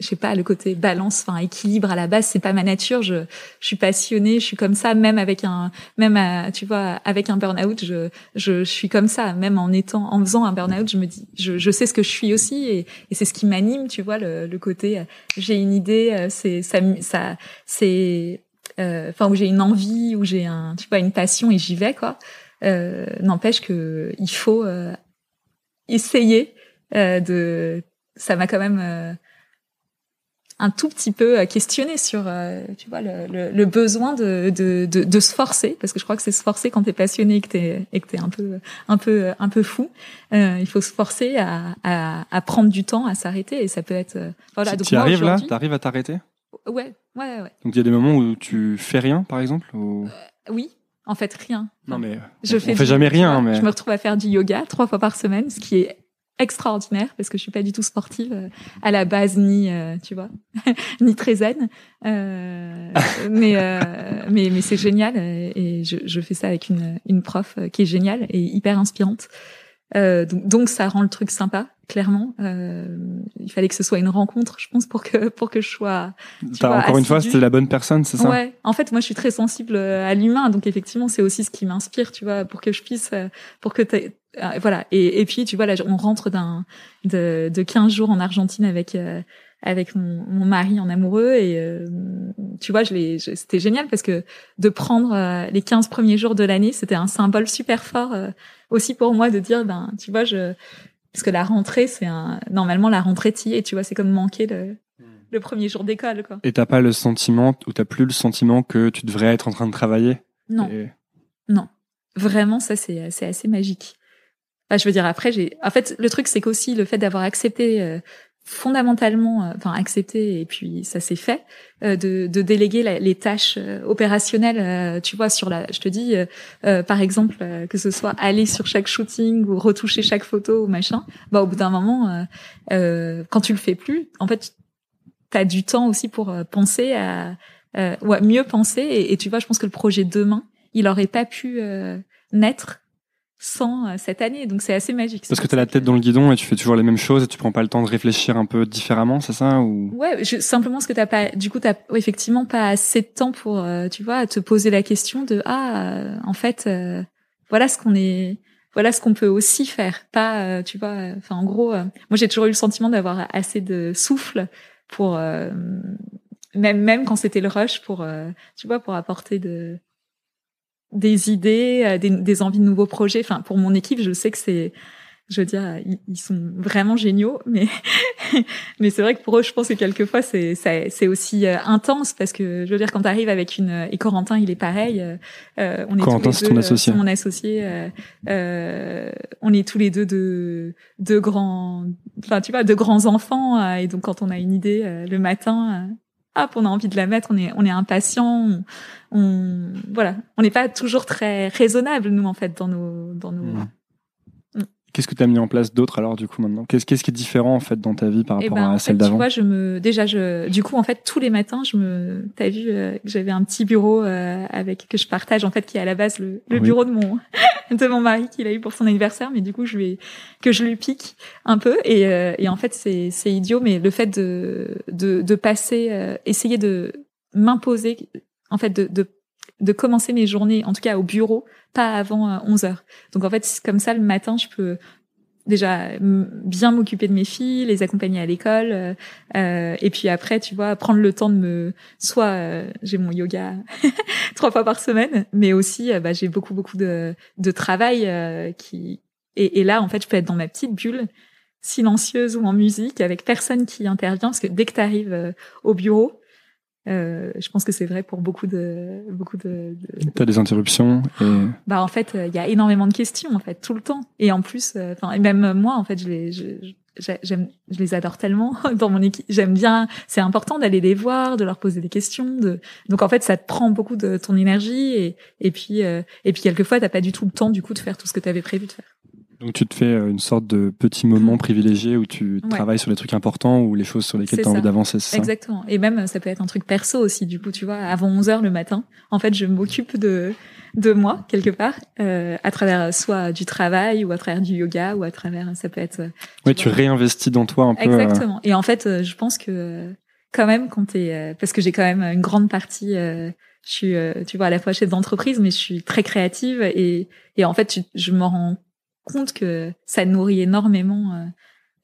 je sais pas le côté balance enfin équilibre à la base c'est pas ma nature. Je, je suis passionnée je suis comme ça même avec un même à, tu vois avec un burn out je, je, je suis comme ça. Même en étant en faisant un burn out je me dis je, je sais ce que je suis aussi et, et c'est ce qui m'anime tu vois le, le côté euh, j'ai une idée euh, c'est ça ça c'est euh, enfin où j'ai une envie où j'ai un tu vois une passion et j'y vais quoi. Euh, n'empêche que il faut essayer de ça m'a quand même un tout petit peu euh, questionné sur, euh, tu vois, le, le, le besoin de, de, de, de, se forcer, parce que je crois que c'est se forcer quand t'es passionné et que t'es et que t'es un peu un peu un peu fou. Euh, il faut se forcer à, à, à, prendre du temps, à s'arrêter, et ça peut être voilà. Tu arrives là, t'arrives à t'arrêter? Ouais, ouais, ouais. Donc il y a des moments où tu fais rien, par exemple. Ou... oui, en fait rien. Non mais je on fais, fait jamais rien. Mais... Je me retrouve à faire du yoga trois fois par semaine, ce qui est extraordinaire parce que je suis pas du tout sportive euh, à la base ni euh, tu vois *laughs* ni très zen. Euh, mais, euh, mais mais c'est génial et je, je fais ça avec une une prof qui est géniale et hyper inspirante donc, donc ça rend le truc sympa clairement. Il fallait que ce soit une rencontre je pense pour que pour que je sois vois, encore une fois c'était la bonne personne c'est ça ouais. En fait moi je suis très sensible à l'humain donc effectivement c'est aussi ce qui m'inspire tu vois pour que je puisse pour que euh, voilà. Et, et, puis, tu vois, là, on rentre d'un de, de 15 jours en Argentine avec euh, avec mon, mon, mari en amoureux et euh, tu vois, je l'ai, c'était génial parce que de prendre les 15 premiers jours de l'année, c'était un symbole super fort aussi pour moi de dire, ben, tu vois, je parce que la rentrée, c'est un normalement la rentrée et tu vois, c'est comme manquer le le premier jour d'école, quoi. Et t'as pas le sentiment, ou t'as plus le sentiment que tu devrais être en train de travailler? Non. Non. Vraiment, ça, c'est, c'est assez magique je veux dire, après, j'ai. En fait, le truc, c'est qu'aussi le fait d'avoir accepté euh, fondamentalement, euh, enfin accepté, et puis ça s'est fait, euh, de, de, déléguer les tâches opérationnelles. tu vois, sur la. Je te dis, par exemple, que ce soit aller sur chaque shooting ou retoucher chaque photo ou machin. Bah, au bout d'un moment, quand tu le fais plus, en fait, tu as du temps aussi pour penser à, ouais, mieux penser. Et, et, tu vois, je pense que le projet demain, il aurait pas pu naître sans euh, cette année. Donc c'est assez magique. Parce que tu as la tête dans le guidon et tu fais toujours les mêmes choses et tu prends pas le temps de réfléchir un peu différemment, c'est ça ou? Ouais, je, simplement parce que t'as pas du coup t'as effectivement pas assez de temps pour euh, tu vois te poser la question de ah euh, en fait voilà ce qu'on est voilà ce qu'on peut aussi faire pas tu vois enfin en gros moi j'ai toujours eu le sentiment d'avoir assez de souffle pour même même quand c'était le rush pour tu vois pour apporter de des idées, euh, des, des, envies de nouveaux projets. Enfin, pour mon équipe, je sais que c'est, je veux dire, ils, sont vraiment géniaux, mais *laughs* mais c'est vrai que pour eux, je pense que quelquefois c'est c'est aussi euh, intense parce que je veux dire quand tu arrives avec une et Corentin, il est pareil. Euh, on est Corentin, c'est ton associé. Mon associé. Euh, on est tous les deux de de grands, enfin tu vois, de grands enfants et donc quand on a une idée le matin hop, on a envie de la mettre, on est, on est impatient, on, voilà, on n'est pas toujours très raisonnable nous en fait dans nos, dans nos. Mmh. Mmh. Qu'est-ce que tu as mis en place d'autre alors du coup maintenant? Qu'est-ce qu'est-ce qui est différent en fait dans ta vie par eh rapport ben, à celle d'avant Tu vois, je me déjà je du coup en fait tous les matins je me t'as vu euh, que j'avais un petit bureau euh, avec que je partage en fait qui est à la base le, le bureau de mon *laughs* de mon mari qu'il a eu pour son anniversaire mais du coup je vais que je lui pique un peu et, euh, et en fait c'est c'est idiot mais le fait de de, de passer essayer de m'imposer en fait de, de de commencer mes journées, en tout cas au bureau, pas avant 11 euh, heures. Donc en fait, comme ça, le matin, je peux déjà bien m'occuper de mes filles, les accompagner à l'école, euh, euh, et puis après, tu vois, prendre le temps de me, soit euh, j'ai mon yoga *laughs* trois fois par semaine, mais aussi bah, j'ai beaucoup beaucoup de, de travail qui et, et, là en fait, je peux être dans ma petite bulle silencieuse ou en musique avec personne qui intervient parce que dès que tu arrives au bureau, euh, je pense que c'est vrai pour beaucoup de beaucoup de. de... T'as des interruptions. Et... Bah en fait, il y a énormément de questions en fait tout le temps. Et en plus, euh, enfin et même moi en fait, je les je, j'aime je les adore tellement *laughs* dans mon équipe. J'aime bien. C'est important d'aller les voir, de leur poser des questions. De donc en fait, ça te prend beaucoup de ton énergie et et puis euh, et puis quelquefois t'as pas du tout le temps du coup de faire tout ce que tu avais prévu de faire. Donc tu te fais euh, une sorte de petit moment privilégié où tu travailles sur les trucs importants ou les choses sur lesquelles tu as envie d'avancer, Exactement. Et même ça peut être un truc perso aussi du coup, tu vois, avant 11 heures le matin, en fait, je m'occupe de de moi quelque part euh, à travers soit du travail ou à travers du yoga ou à travers ça peut être Oui, tu réinvestis dans toi un peu. Euh, Exactement. Et en fait, je pense que quand même quand tu es parce que j'ai quand même une grande partie je suis tu vois à la fois chef d'entreprise mais je suis très créative et et en fait je me rends compte que ça nourrit énormément. Euh,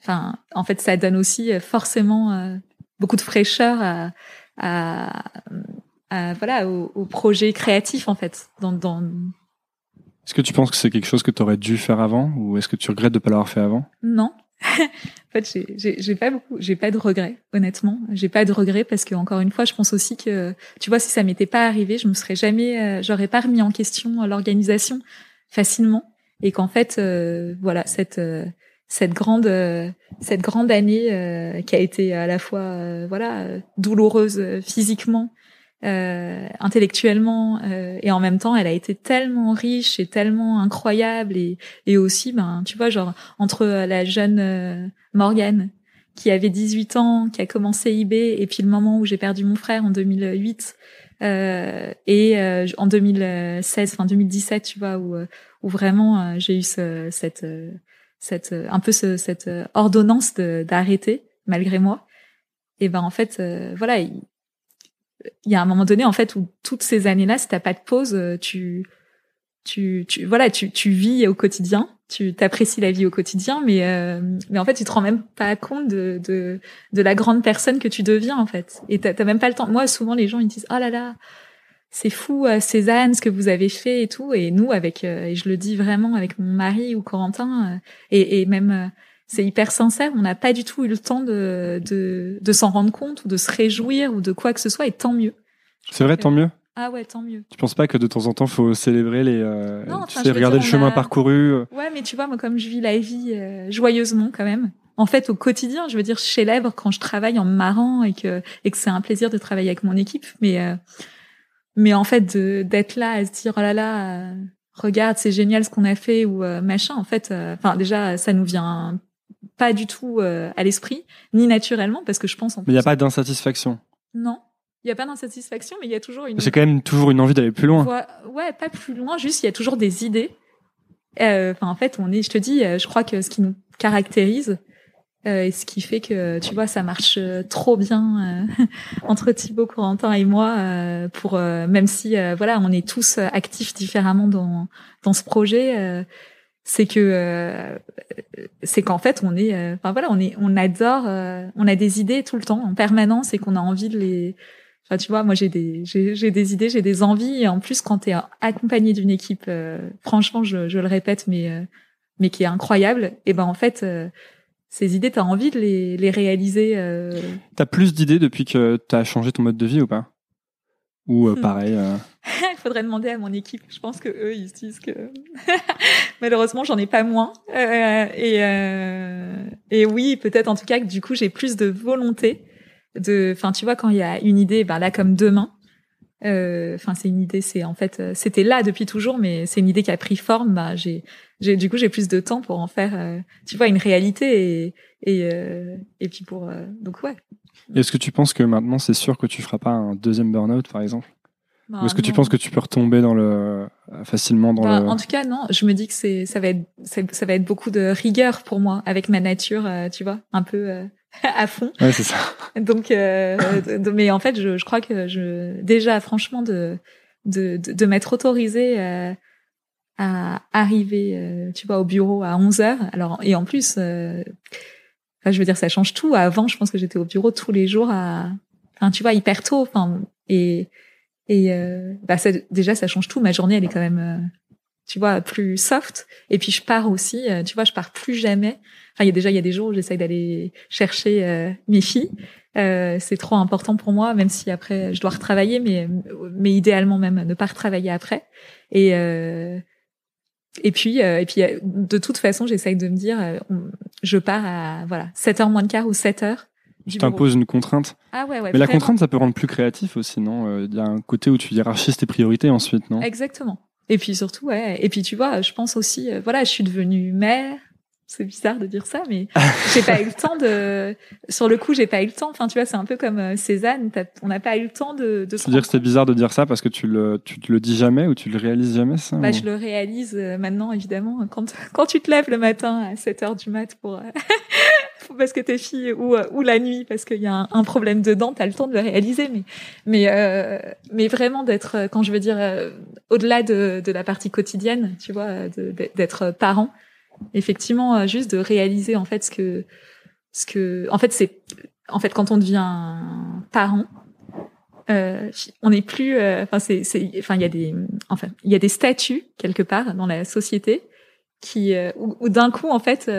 enfin, en fait, ça donne aussi euh, forcément euh, beaucoup de fraîcheur à, à, à voilà au, au, projet créatif en fait. Dans, dans... Est-ce que tu penses que c'est quelque chose que tu aurais dû faire avant ou est-ce que tu regrettes de pas l'avoir fait avant? Non, *laughs* en fait, j'ai pas beaucoup, j'ai pas de regrets, honnêtement. J'ai pas de regrets parce que encore une fois, je pense aussi que, tu vois, si ça m'était pas arrivé, je me serais jamais, euh, j'aurais pas remis en question l'organisation facilement, et qu'en fait, euh, voilà, cette euh, cette grande cette grande année qui a été à la fois voilà douloureuse physiquement euh, intellectuellement euh, et en même temps elle a été tellement riche et tellement incroyable et, et aussi ben tu vois genre entre la jeune euh, Morgane qui avait 18 ans qui a commencé eBay et puis le moment où j'ai perdu mon frère en 2008 euh, et euh, en 2016 enfin 2017 tu vois où où vraiment j'ai eu ce, cette cette un peu ce, cette ordonnance d'arrêter malgré moi. Et ben en fait voilà il y a un moment donné en fait où toutes ces années-là, si t'as pas de pause, euh, tu tu tu voilà, tu tu vis au quotidien, tu t'apprécies la vie au quotidien, mais euh, mais en fait tu te rends même pas compte de de de la grande personne que tu deviens en fait. Et t'as même pas le temps. Moi souvent les gens ils disent oh là là c'est fou euh, Cézanne ce que vous avez fait et tout et nous avec et je le dis vraiment avec mon mari ou Corentin et, et même c'est hyper sincère. On n'a pas du tout eu le temps de, de, de s'en rendre compte ou de se réjouir ou de quoi que ce soit, et tant mieux. C'est vrai, tant mieux. Ah ouais, tant mieux. Tu penses pas que de temps en temps, faut célébrer les, euh, non, tu sais, regarder le chemin parcouru. Euh ouais, mais tu vois, moi, comme je vis la vie euh, joyeusement quand même. En fait, au quotidien, je veux dire, je célèbre quand je travaille en marrant et que et que c'est un plaisir de travailler avec mon équipe. Mais mais en fait, d'être là à se dire oh là là, regarde, c'est génial ce qu'on a fait ou machin. En fait, enfin déjà, ça nous vient pas du tout euh, à l'esprit, ni naturellement, parce que je pense en Mais il n'y a pas d'insatisfaction. Non. Il n'y a pas d'insatisfaction, mais il y a toujours une. C'est quand même toujours une envie d'aller plus loin. Ouais, pas plus loin, juste il y a toujours des idées. Euh, enfin, en fait, on est, je te dis, euh, je crois que ce qui nous caractérise, et ce qui fait que, tu vois, ça marche trop bien *laughs* entre Thibaut, Corentin et moi, pour même si, voilà, on est tous actifs différemment dans dans ce projet c'est que euh, c'est qu'en fait on est euh, enfin voilà on est on adore euh, on a des idées tout le temps en permanence et qu'on a envie de les enfin tu vois moi j'ai des j'ai des idées j'ai des envies et en plus quand tu es accompagné d'une équipe franchement je, je le répète mais mais qui est incroyable et ben en fait ces idées tu as envie de les les réaliser tu as plus d'idées depuis que tu as changé ton mode de vie ou pas? Ou euh, hmm. pareil. Euh... *laughs* Il faudrait demander à mon équipe. Je pense que eux, ils se disent que *laughs* malheureusement, j'en ai pas moins. Euh, et, euh, et oui, peut-être en tout cas que du coup, j'ai plus de volonté. De, enfin, tu vois, quand il y a une idée, ben là, comme demain. Euh, enfin, c'est une idée. C'est en fait, c'était là depuis toujours, mais c'est une idée qui a pris forme. Bah, j'ai, j'ai, du coup, j'ai plus de temps pour en faire, tu vois, une réalité et et et puis pour donc ouais, est-ce que tu penses que maintenant c'est sûr que tu feras pas un deuxième burn-out par exemple? Ou est-ce que tu penses que tu peux retomber dans le facilement dans bah, le En tout cas non, je me dis que c'est ça va être ça va être beaucoup de rigueur pour moi avec ma nature, euh, tu vois, un peu euh, *laughs* à fond. Ouais, c'est ça. Donc euh, *laughs* mais en fait je, je crois que je déjà franchement de de de, de m'être autorisée à arriver tu vois au bureau à 11 heures alors et en plus Enfin, je veux dire, ça change tout. Avant, je pense que j'étais au bureau tous les jours à, enfin, tu vois, hyper tôt. Enfin, et et euh, bah, ça, déjà, ça change tout. Ma journée, elle est quand même, euh, tu vois, plus soft. Et puis, je pars aussi. Euh, tu vois, je pars plus jamais. Enfin, il y a déjà, il y a des jours où j'essaye d'aller chercher mes filles. c'est trop important pour moi, même si après, je dois retravailler, mais mais idéalement même ne pas retravailler après. Et et puis, euh, et puis, euh, de toute façon, j'essaye de me dire, euh, je pars à voilà 7 heures moins de quart ou 7 heures. Tu t'imposes une contrainte. Ah ouais, ouais. Mais la contrainte, ça peut rendre plus créatif aussi, non? Il y a un côté où tu hiérarchises tes priorités ensuite, non? Exactement. Et puis surtout, ouais. Et puis tu vois, je pense aussi, voilà, je suis devenue mère, c'est bizarre de dire ça, mais *laughs* j'ai pas eu le temps de. Sur le coup, j'ai pas eu le temps. Enfin, tu vois, c'est un peu comme euh, Cézanne. On n'a pas eu le temps de. de dire que c'était bizarre de dire ça parce que tu le, tu le dis jamais ou tu le réalises jamais ça Bah, je le réalise euh, maintenant, évidemment, quand quand tu te lèves le matin à 7 heures du mat pour euh, *laughs* parce que tes filles ou ou la nuit parce qu'il y a un, problème dedans, t'as le temps de le réaliser. Mais mais mais vraiment d'être, quand je veux dire, au-delà de de la partie quotidienne, tu vois, d'être parent effectivement euh, juste de réaliser en fait ce que ce que en fait c'est en fait quand on devient parent euh, on n'est plus euh, enfin c'est enfin il y a des enfin il y a des statuts quelque part dans la société qui euh, où, d'un coup en fait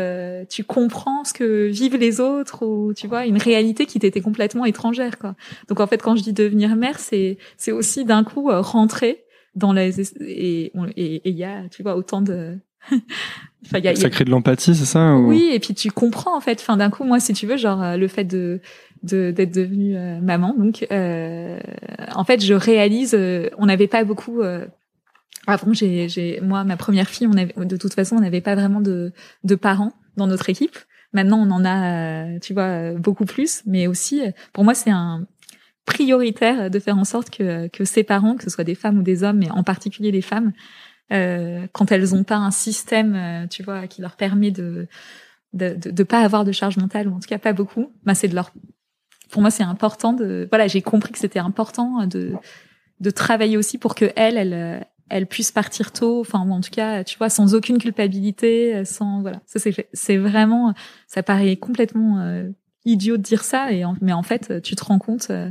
tu comprends ce que vivent les autres ou tu vois une réalité qui t'était complètement étrangère quoi. Donc en fait quand je dis devenir mère c'est c'est aussi d'un coup rentrer dans les et et il y a tu vois autant de *laughs* enfin, y a, ça crée de l'empathie c'est ça oui et puis tu comprends en fait enfin d'un coup moi si tu veux genre le fait de d'être devenue maman donc en fait je réalise on n'avait pas beaucoup avant, j'ai, j'ai, moi, ma première fille, on avait, de toute façon, on n'avait pas vraiment de, de parents dans notre équipe. Maintenant, on en a, euh, tu vois, beaucoup plus. Mais aussi, pour moi, c'est un prioritaire de faire en sorte que, que ces parents, que ce soit des femmes ou des hommes, mais en particulier les femmes, euh, quand elles n'ont pas un système, euh, tu vois, qui leur permet de, de, de, de, pas avoir de charge mentale, ou en tout cas pas beaucoup, bah, c'est de leur, pour moi, c'est important de, voilà, j'ai compris que c'était important de, de travailler aussi pour que elles, elles, elle puisse partir tôt, enfin en tout cas, tu vois, sans aucune culpabilité, sans voilà. Ça c'est c'est vraiment, ça paraît complètement euh, idiot de dire ça, et mais en fait, tu te rends compte. Euh,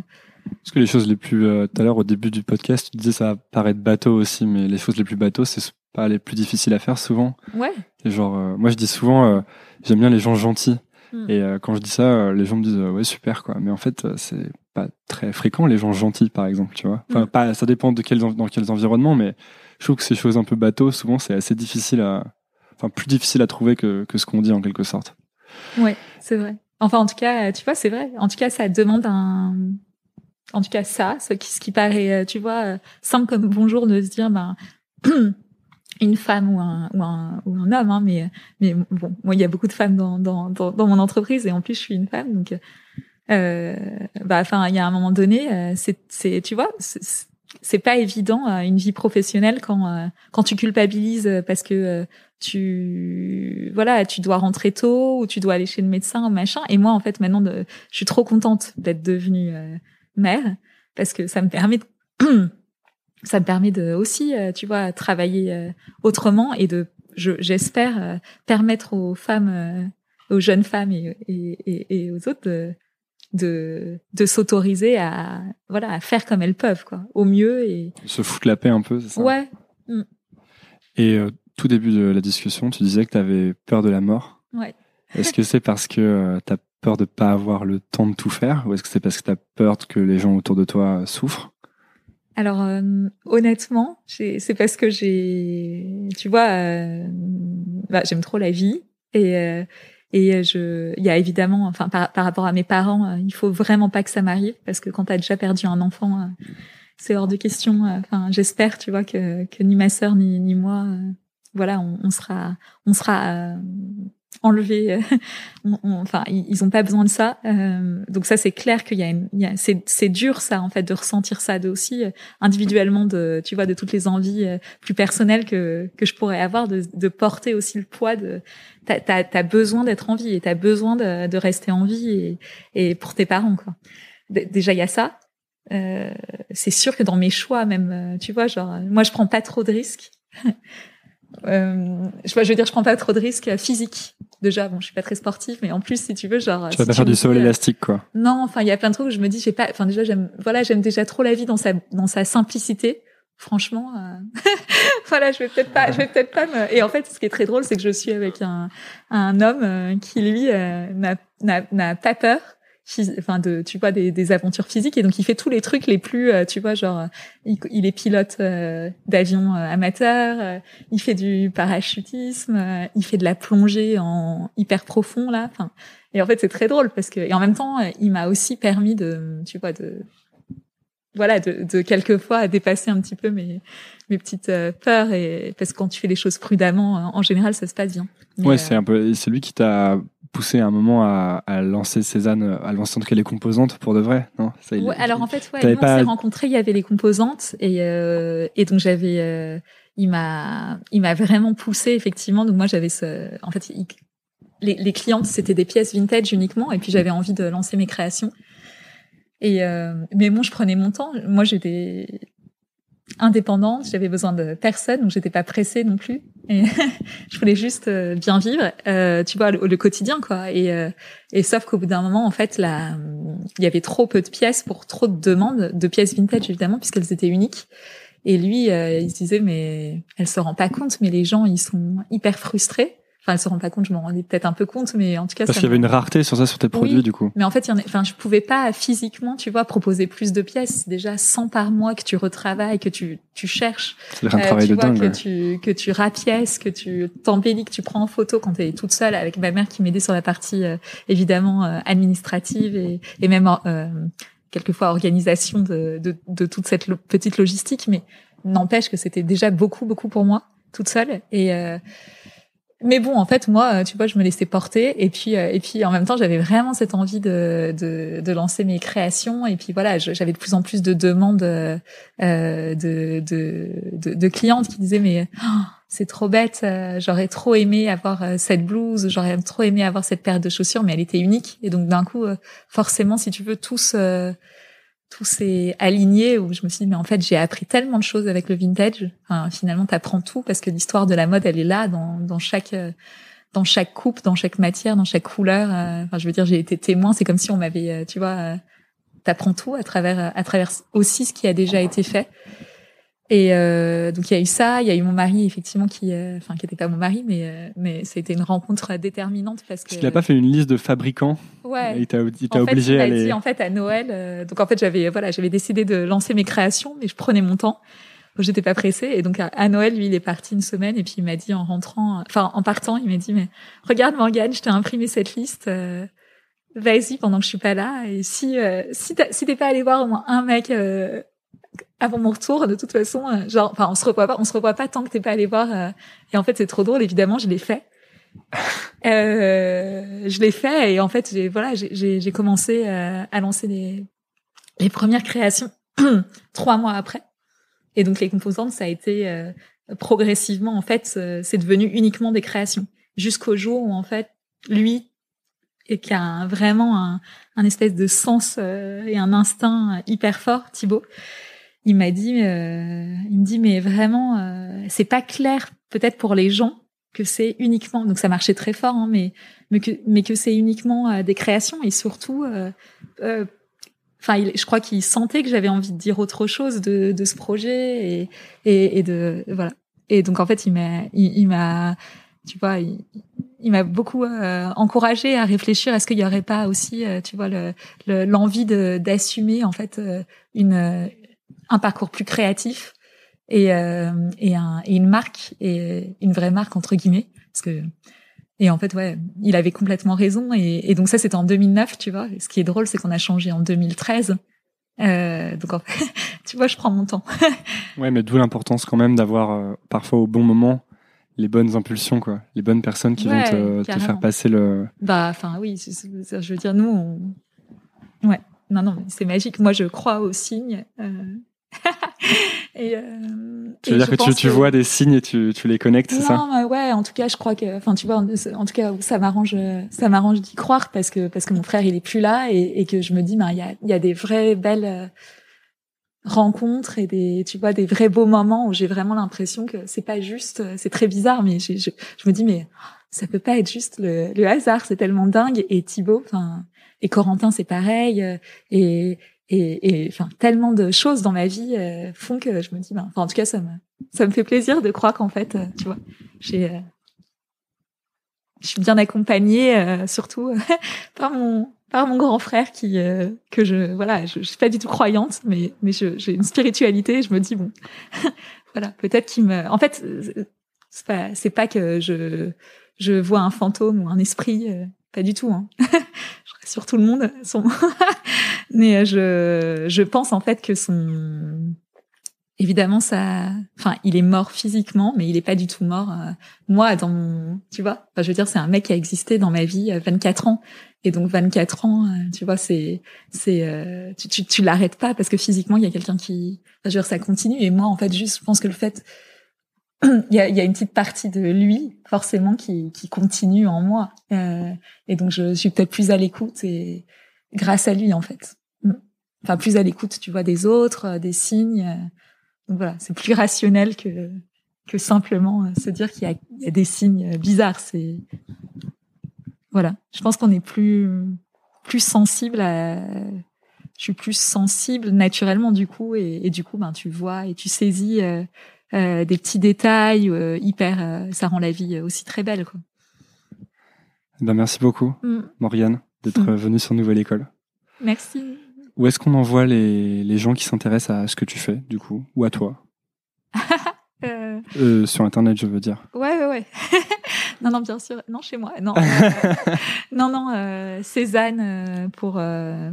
Parce que les choses les plus, euh, tout à l'heure au début du podcast, tu disais ça paraît bateau aussi, mais les choses les plus bateaux, c'est pas les plus difficiles à faire souvent. Ouais. Et genre, moi je dis souvent, j'aime bien les gens gentils. Hmm. Et quand je dis ça, les gens me disent ouais super quoi. Mais en fait, c'est pas très fréquent les gens gentils par exemple tu vois enfin mm. pas ça dépend de dans quels environnements mais je trouve que ces choses un peu bateaux souvent c'est assez difficile à enfin plus difficile à trouver que, que ce qu'on dit en quelque sorte ouais c'est vrai enfin en tout cas tu vois c'est vrai en tout cas ça demande un en tout cas ça ce qui, ce qui paraît tu vois simple comme bonjour de se dire ben *clears throat* une femme ou un ou un, ou un homme hein, mais mais bon moi il y a beaucoup de femmes dans, dans dans mon entreprise et en plus je suis une femme donc euh, bah, enfin, il y a un moment donné, euh, c'est, tu vois, c'est pas évident euh, une vie professionnelle quand quand tu culpabilises parce que tu voilà tu dois rentrer tôt ou tu dois aller chez le médecin machin. Et moi en fait maintenant je suis trop contente d'être devenue mère parce que ça me permet de, *clears throat* ça me permet de aussi tu vois travailler autrement et de je, j'espère permettre aux femmes aux jeunes femmes et, et, et aux autres de, de de s'autoriser à voilà à faire comme elles peuvent quoi. Au mieux et se foutre la paix un peu c'est ça? Ouais. Mm. et euh, tout début de la discussion tu disais que tu avais peur de la mort. Ouais. Est-ce que c'est parce que euh, tu as peur de pas avoir le temps de tout faire ou est-ce que c'est parce que tu as peur que les gens autour de toi souffrent? Alors euh, honnêtement c'est parce que j'ai tu vois bah, j'aime trop la vie et et euh, je, il y a évidemment, enfin par, par rapport à mes parents, euh, il faut vraiment pas que ça m'arrive parce que quand tu as déjà perdu un enfant, euh, c'est hors de question. Enfin, j'espère, tu vois, que, que ni ma sœur ni, moi, voilà, on, sera, on sera enlever. Euh, *laughs* enfin, ils ont pas besoin de ça. Euh, donc ça, c'est clair qu'il y a, une, y a c'est dur ça en fait de ressentir ça, de aussi euh, individuellement de, tu vois, de toutes les envies plus personnelles que que je pourrais avoir, de, de porter aussi le poids de. T'as as, as, besoin d'être en vie et t'as besoin de, de rester en vie et, et pour tes parents quoi. déjà il y a ça. Euh, c'est sûr que dans mes choix même, tu vois, genre moi je prends pas trop de risques. *laughs* euh, je, je veux dire, je prends pas trop de risques physiques. Déjà, bon, je suis pas très sportive, mais en plus, si tu veux, genre. Tu vas pas faire du saut élastique, quoi. Non, enfin, il y a plein de trucs où je me dis, j'ai pas, enfin, déjà, j'aime, voilà, j'aime déjà trop la vie dans sa, dans sa simplicité. Franchement, euh... *laughs* voilà, je vais peut-être pas, je vais peut-être pas me. Et en fait, ce qui est très drôle, c'est que je suis avec un, un homme euh, qui lui euh, n'a, n'a pas peur enfin de tu vois des, des, aventures physiques. Et donc il fait tous les trucs les plus euh, tu vois genre il, est pilote euh, d'avion euh, amateur il fait du parachutisme il fait de la plongée en hyper profond là. Enfin et en fait c'est très drôle parce que et en même temps il m'a aussi permis de tu vois de voilà de, de quelquefois dépasser un petit peu mes mes petites peurs. Et parce que quand tu fais les choses prudemment en général ça se passe bien. Ouais c'est un peu c'est lui qui t'a poussé à un moment à, à lancer Cézanne, à lancer en tout cas les composantes pour de vrai, non? Ça, ouais, Alors en fait, ouais, on s'est rencontrés, il y avait les composantes et, euh, et donc j'avais, euh, il m'a, il m'a vraiment poussé effectivement. Donc moi j'avais ce, en fait, les, les clientes c'était des pièces vintage uniquement et puis j'avais envie de lancer mes créations. Et euh, mais bon, je prenais mon temps. Moi, j'étais indépendante, j'avais besoin de personne, donc j'étais pas pressée non plus. Et *laughs* je voulais juste euh, bien vivre, euh, tu vois, le, quotidien quoi. Et, euh, et sauf qu'au bout d'un moment, en fait, là, il y avait trop peu de pièces pour trop de demandes de pièces vintage évidemment puisqu'elles étaient uniques. Et lui, il se disait mais elle se rend pas compte, mais les gens ils sont hyper frustrés Enfin, elle se rend pas compte, je m'en rendais peut-être un peu compte, mais en tout cas. Parce qu'il y avait une rareté sur ça, sur tes produits, du coup. Mais en fait, il y en a, enfin, je pouvais pas physiquement, tu vois, proposer plus de pièces. Déjà 100 par mois que tu retravailles, que tu, tu cherches. C'est un euh, travail tu de vois, Que tu, que tu rapièces, que tu t'embellis, que tu prends en photo quand tu es toute seule avec ma mère qui m'aidait sur la partie, euh, évidemment, euh, administrative et, et même, quelquefois organisation de, de, de toute cette petite logistique. Mais n'empêche que c'était déjà beaucoup, beaucoup pour moi, toute seule. Et, mais bon, en fait, moi, euh, tu vois, je me laissais porter, et puis, euh, et puis, en même temps, j'avais vraiment cette envie de, de, lancer mes créations, et puis voilà, j'avais de plus en plus de demandes euh, de, de, de, de, clientes qui disaient mais oh, c'est trop bête, j'aurais trop aimé avoir cette blouse, j'aurais trop aimé avoir cette paire de chaussures, mais elle était unique, et donc d'un coup, forcément, si tu veux, tous tout s'est aligné où je me suis dit mais en fait j'ai appris tellement de choses avec le vintage. Enfin, finalement t'apprends tout parce que l'histoire de la mode elle est là dans, dans chaque dans chaque coupe dans chaque matière dans chaque couleur euh, enfin je veux dire j'ai été témoin. C'est comme si on m'avait euh, tu vois euh, t'apprends tout à travers à travers aussi ce qui a déjà été fait et euh, donc il y a eu ça, il y a eu mon mari effectivement qui, euh, enfin qui n'était pas mon mari, mais euh, mais ça a été une rencontre déterminante parce que. Tu n'as pas fait une liste de fabricants. Ouais. Il t'a obligé fait, à aller. Dit, en fait à Noël, donc en fait j'avais voilà j'avais décidé de lancer mes créations, mais je prenais mon temps. J'étais pas pressée et donc à, Noël lui il est parti une semaine et puis il m'a dit en rentrant, enfin en partant il m'a dit mais regarde Morgane je t'ai imprimé cette liste. Vas-y pendant que je suis pas là et si si t'es pas allé voir au moins un mec avant mon retour, de toute façon, euh, genre, enfin, on se revoit pas, on se revoit pas tant que t'es pas allé voir. Euh, et en fait, c'est trop drôle. Évidemment, je l'ai fait. *laughs* Euh, je l'ai fait et en fait, j'ai voilà, j'ai commencé euh, à lancer les les premières créations *clears throat* trois mois après. Et donc les composantes, ça a été progressivement en fait, c'est devenu uniquement des créations jusqu'au jour où en fait lui et qui a vraiment un, un espèce de sens et un instinct hyper fort, Thibaut il m'a dit, euh, il me dit, mais vraiment, euh, c'est pas clair peut-être pour les gens que c'est uniquement, donc ça marchait très fort, hein, mais mais que mais que c'est uniquement euh, des créations et surtout, enfin, je crois qu'il sentait que j'avais envie de dire autre chose de de ce projet et et, et de voilà. Et donc en fait, il m'a il, m'a tu vois, il, il m'a beaucoup encouragé à réfléchir. Est-ce qu'il y aurait pas aussi, tu vois, l'envie le, d'assumer en fait une un parcours plus créatif et, euh, et, un, et, une marque et une vraie marque entre guillemets parce que et en fait ouais il avait complètement raison et, et donc ça c'était en 2009 tu vois. Ce qui est drôle c'est qu'on a changé en 2013 euh, donc en fait, *laughs* tu vois je prends mon temps. *laughs* Ouais mais d'où l'importance quand même d'avoir euh, parfois au bon moment les bonnes impulsions quoi. Les bonnes personnes qui vont te, te, faire passer le bah enfin oui je veux dire nous on... ouais. Non non c'est magique. Moi je crois aux signes *laughs* et, euh, tu veux dire que tu, tu vois des signes et tu, tu les connectes, c'est ça Non, ouais, en tout cas, je crois que, enfin, tu vois, en, tout cas, ça m'arrange, ça m'arrange d'y croire parce que parce que mon frère il est plus là et, et que je me dis, ben, il y a, y a des vraies belles euh, rencontres et des, tu vois, des vrais beaux moments où j'ai vraiment l'impression que c'est pas juste, c'est très bizarre, mais je, je, je, me dis, mais ça peut pas être juste le, le hasard, c'est tellement dingue. Et Thibaut, enfin, et Corentin, c'est pareil. Euh, et, et, enfin tellement de choses dans ma vie euh, font que je me dis ben, en tout cas ça me ça me fait plaisir de croire qu'en fait euh, tu vois j'ai euh, je suis bien accompagnée surtout *laughs* par mon par mon grand frère qui que je voilà je, je, suis pas du tout croyante mais mais j'ai une spiritualité je me dis bon *laughs* voilà peut-être qu'il me en fait c'est pas c'est pas que je je vois un fantôme ou un esprit pas du tout hein *laughs* sur tout le monde. Son... Mais euh, je, je pense en fait que son, évidemment ça, enfin il est mort physiquement, mais il est pas du tout mort. Euh, moi, dans mon, tu vois, enfin, je veux dire c'est un mec qui a existé dans ma vie 24 euh, ans. Et donc 24 ans, tu vois, c'est c'est tu tu, tu l'arrêtes pas parce que physiquement il y a quelqu'un qui, je veux dire ça continue. Et moi en fait juste je pense que le fait *clears throat* il y a, y a, une petite partie de lui forcément qui, qui continue en moi euh, et donc je suis peut-être plus à l'écoute et grâce à lui en fait. Enfin plus à l'écoute tu vois des autres euh, des signes euh. donc voilà c'est plus rationnel que que simplement euh, se dire qu'il y, y a, des signes bizarres c'est voilà je pense qu'on est plus plus sensible à je suis plus sensible naturellement du coup, et, du coup, ben tu vois et tu saisis euh, euh, des petits détails hyper. ça rend la vie aussi très belle, quoi. Ben, merci beaucoup, mm. Morgane, d'être mm. venue sur Nouvelle École. Merci. Où est-ce qu'on envoie les, les gens qui s'intéressent à ce que tu fais, du coup, ou à toi? *laughs* Euh... Euh, Sur Internet, je veux dire. Ouais, ouais, ouais. *laughs* non, non, bien sûr. Non, chez moi. Non, euh, *laughs* non, non. Cézanne pour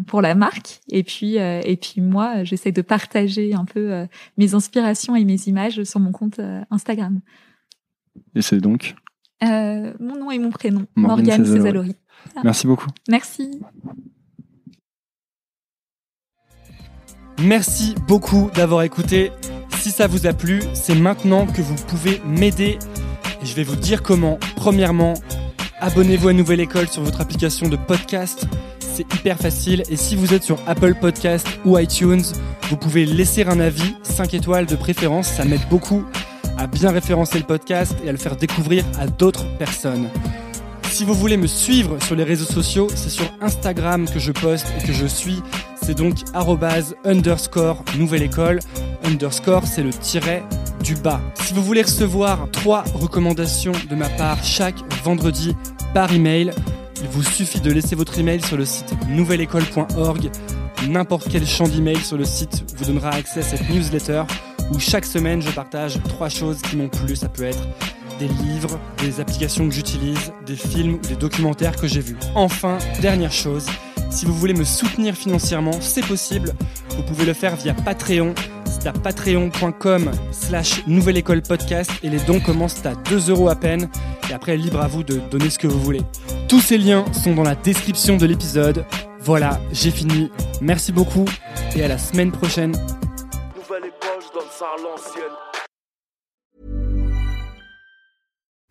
pour la marque. Et puis et puis moi, j'essaie de partager un peu mes inspirations et mes images sur mon compte Instagram. Et c'est donc? Mon nom et mon prénom, Morgane, Césalori. Merci beaucoup. Merci. Merci beaucoup d'avoir écouté. Si ça vous a plu, c'est maintenant que vous pouvez m'aider. Et je vais vous dire comment. Premièrement, abonnez-vous à Nouvelle École sur votre application de podcast. C'est hyper facile. Et si vous êtes sur Apple Podcast ou iTunes, vous pouvez laisser un avis, 5 étoiles de préférence. Ça m'aide beaucoup à bien référencer le podcast et à le faire découvrir à d'autres personnes. Si vous voulez me suivre sur les réseaux sociaux, c'est sur Instagram que je poste et que je suis. C'est donc underscore nouvelle école. Underscore, c'est le tiret du bas. Si vous voulez recevoir trois recommandations de ma part chaque vendredi par email, il vous suffit de laisser votre email sur le site nouvelleécole.org. N'importe quel champ d'email sur le site vous donnera accès à cette newsletter où chaque semaine je partage trois choses qui m'ont plu. Ça peut être des livres, des applications que j'utilise, des films ou des documentaires que j'ai vus. Enfin, dernière chose, si vous voulez me soutenir financièrement, c'est possible. Vous pouvez le faire via Patreon. C'est à patreon.com slash nouvelle école podcast et les dons commencent à 2 euros à peine. Et après, libre à vous de donner ce que vous voulez. Tous ces liens sont dans la description de l'épisode. Voilà, j'ai fini. Merci beaucoup et à la semaine prochaine.